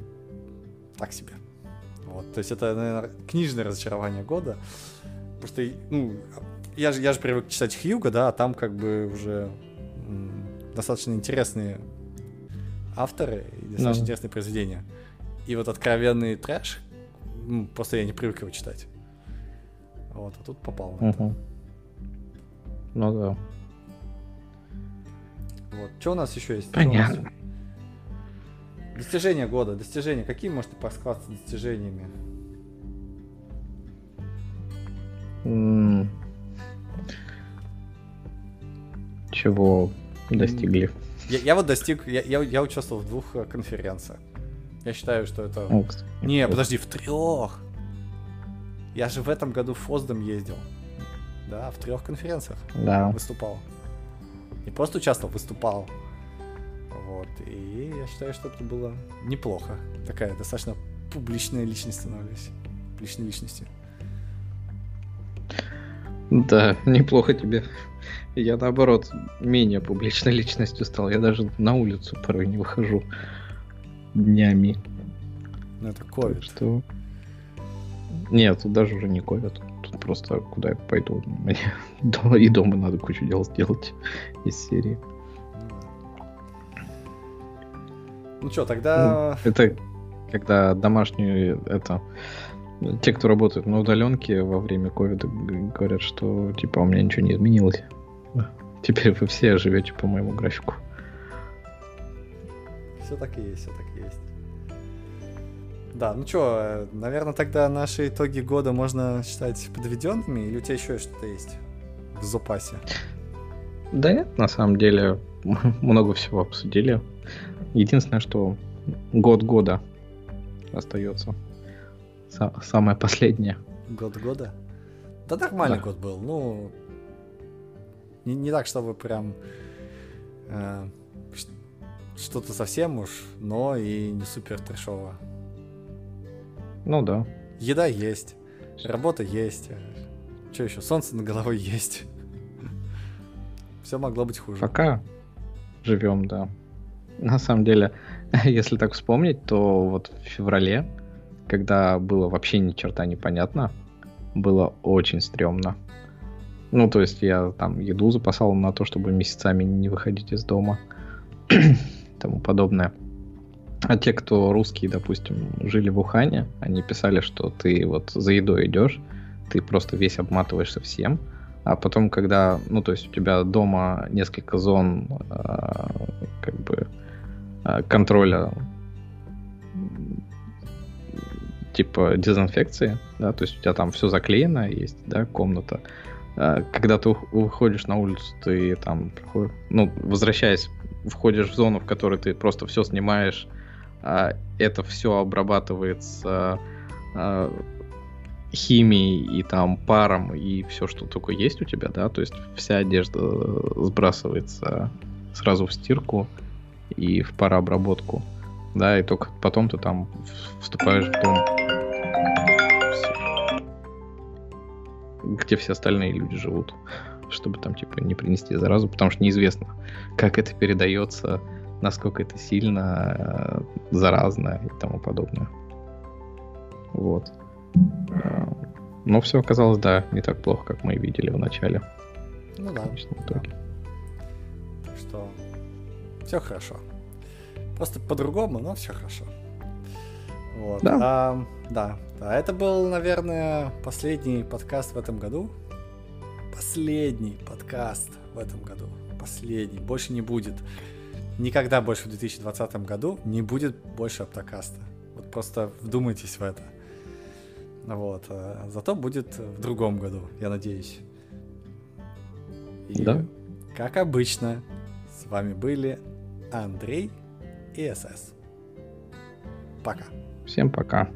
так себе. Вот, то есть это, наверное, книжное разочарование года. Потому что, ну, я же, я же привык читать Хьюга, да, а там как бы уже достаточно интересные авторы и достаточно no. интересные произведения. И вот откровенный трэш, м, просто я не привык его читать. Вот, а тут попал uh-huh. Ну да. Вот. Что у нас еще есть? Понятно. Достижения года. Достижения. Какие можете похвастаться достижениями? Mm. Чего достигли? Я, я вот достиг, я, я, я участвовал в двух э, конференциях. Я считаю, что это... О, Не, подожди, в трех. Я же в этом году в Фоздом ездил. Да, в трех конференциях да. выступал. Не просто участвовал, выступал. Вот. И я считаю, что это было неплохо. Такая достаточно публичная личность становилась. Публичной личностью. Да, неплохо тебе. Я наоборот менее публичной личностью стал. Я даже на улицу порой не выхожу днями. Ну это ковид. Что? Нет, тут даже уже не ковид. Тут просто куда я пойду. Мне и дома надо кучу дел сделать из серии. Ну что, тогда... Ну, это когда домашнюю, это... Те, кто работает на удаленке во время ковида, говорят, что типа у меня ничего не изменилось. Теперь вы все живете по моему графику. Все так и есть, все так и есть. Да, ну что, наверное, тогда наши итоги года можно считать подведенными, или у тебя еще что-то есть в запасе? Да нет, на самом деле много всего обсудили. Единственное, что год года остается. самое последнее. Год года? Да нормальный да. год был. Ну, не, не так, чтобы прям э, что-то совсем уж, но и не супер трешово. Ну да. Еда есть, работа есть. Что еще? Солнце на головой есть. Все могло быть хуже. Пока живем, да. На самом деле, если так вспомнить, то вот в феврале, когда было вообще ни черта непонятно, было очень стрёмно. Ну, то есть я там еду запасал на то, чтобы месяцами не выходить из дома. тому подобное. А те, кто русские, допустим, жили в Ухане, они писали, что ты вот за едой идешь, ты просто весь обматываешься всем, а потом, когда, ну, то есть у тебя дома несколько зон, э, как бы, Э, контроля типа дезинфекции, да, то есть у тебя там все заклеено, есть, да, комната. Э, когда ты выходишь на улицу, ты там, ну, возвращаясь, входишь в зону, в которой ты просто все снимаешь, а это все обрабатывается химией и там паром и все, что только есть у тебя, да, то есть вся одежда сбрасывается сразу в стирку, и в парообработку. Да, и только потом ты там вступаешь в дом, где все остальные люди живут, чтобы там типа не принести заразу, потому что неизвестно, как это передается, насколько это сильно э, заразно и тому подобное. Вот. Э, но все оказалось, да, не так плохо, как мы видели в начале. Ну да. В итоге. Что все хорошо. Просто по-другому, но все хорошо. Вот. Да. А, да. А это был, наверное, последний подкаст в этом году. Последний подкаст в этом году. Последний. Больше не будет. Никогда больше в 2020 году не будет больше Аптокаста. Вот просто вдумайтесь в это. Вот. А зато будет в другом году, я надеюсь. И, да. Как обычно, с вами были Андрей и СС. Пока. Всем пока.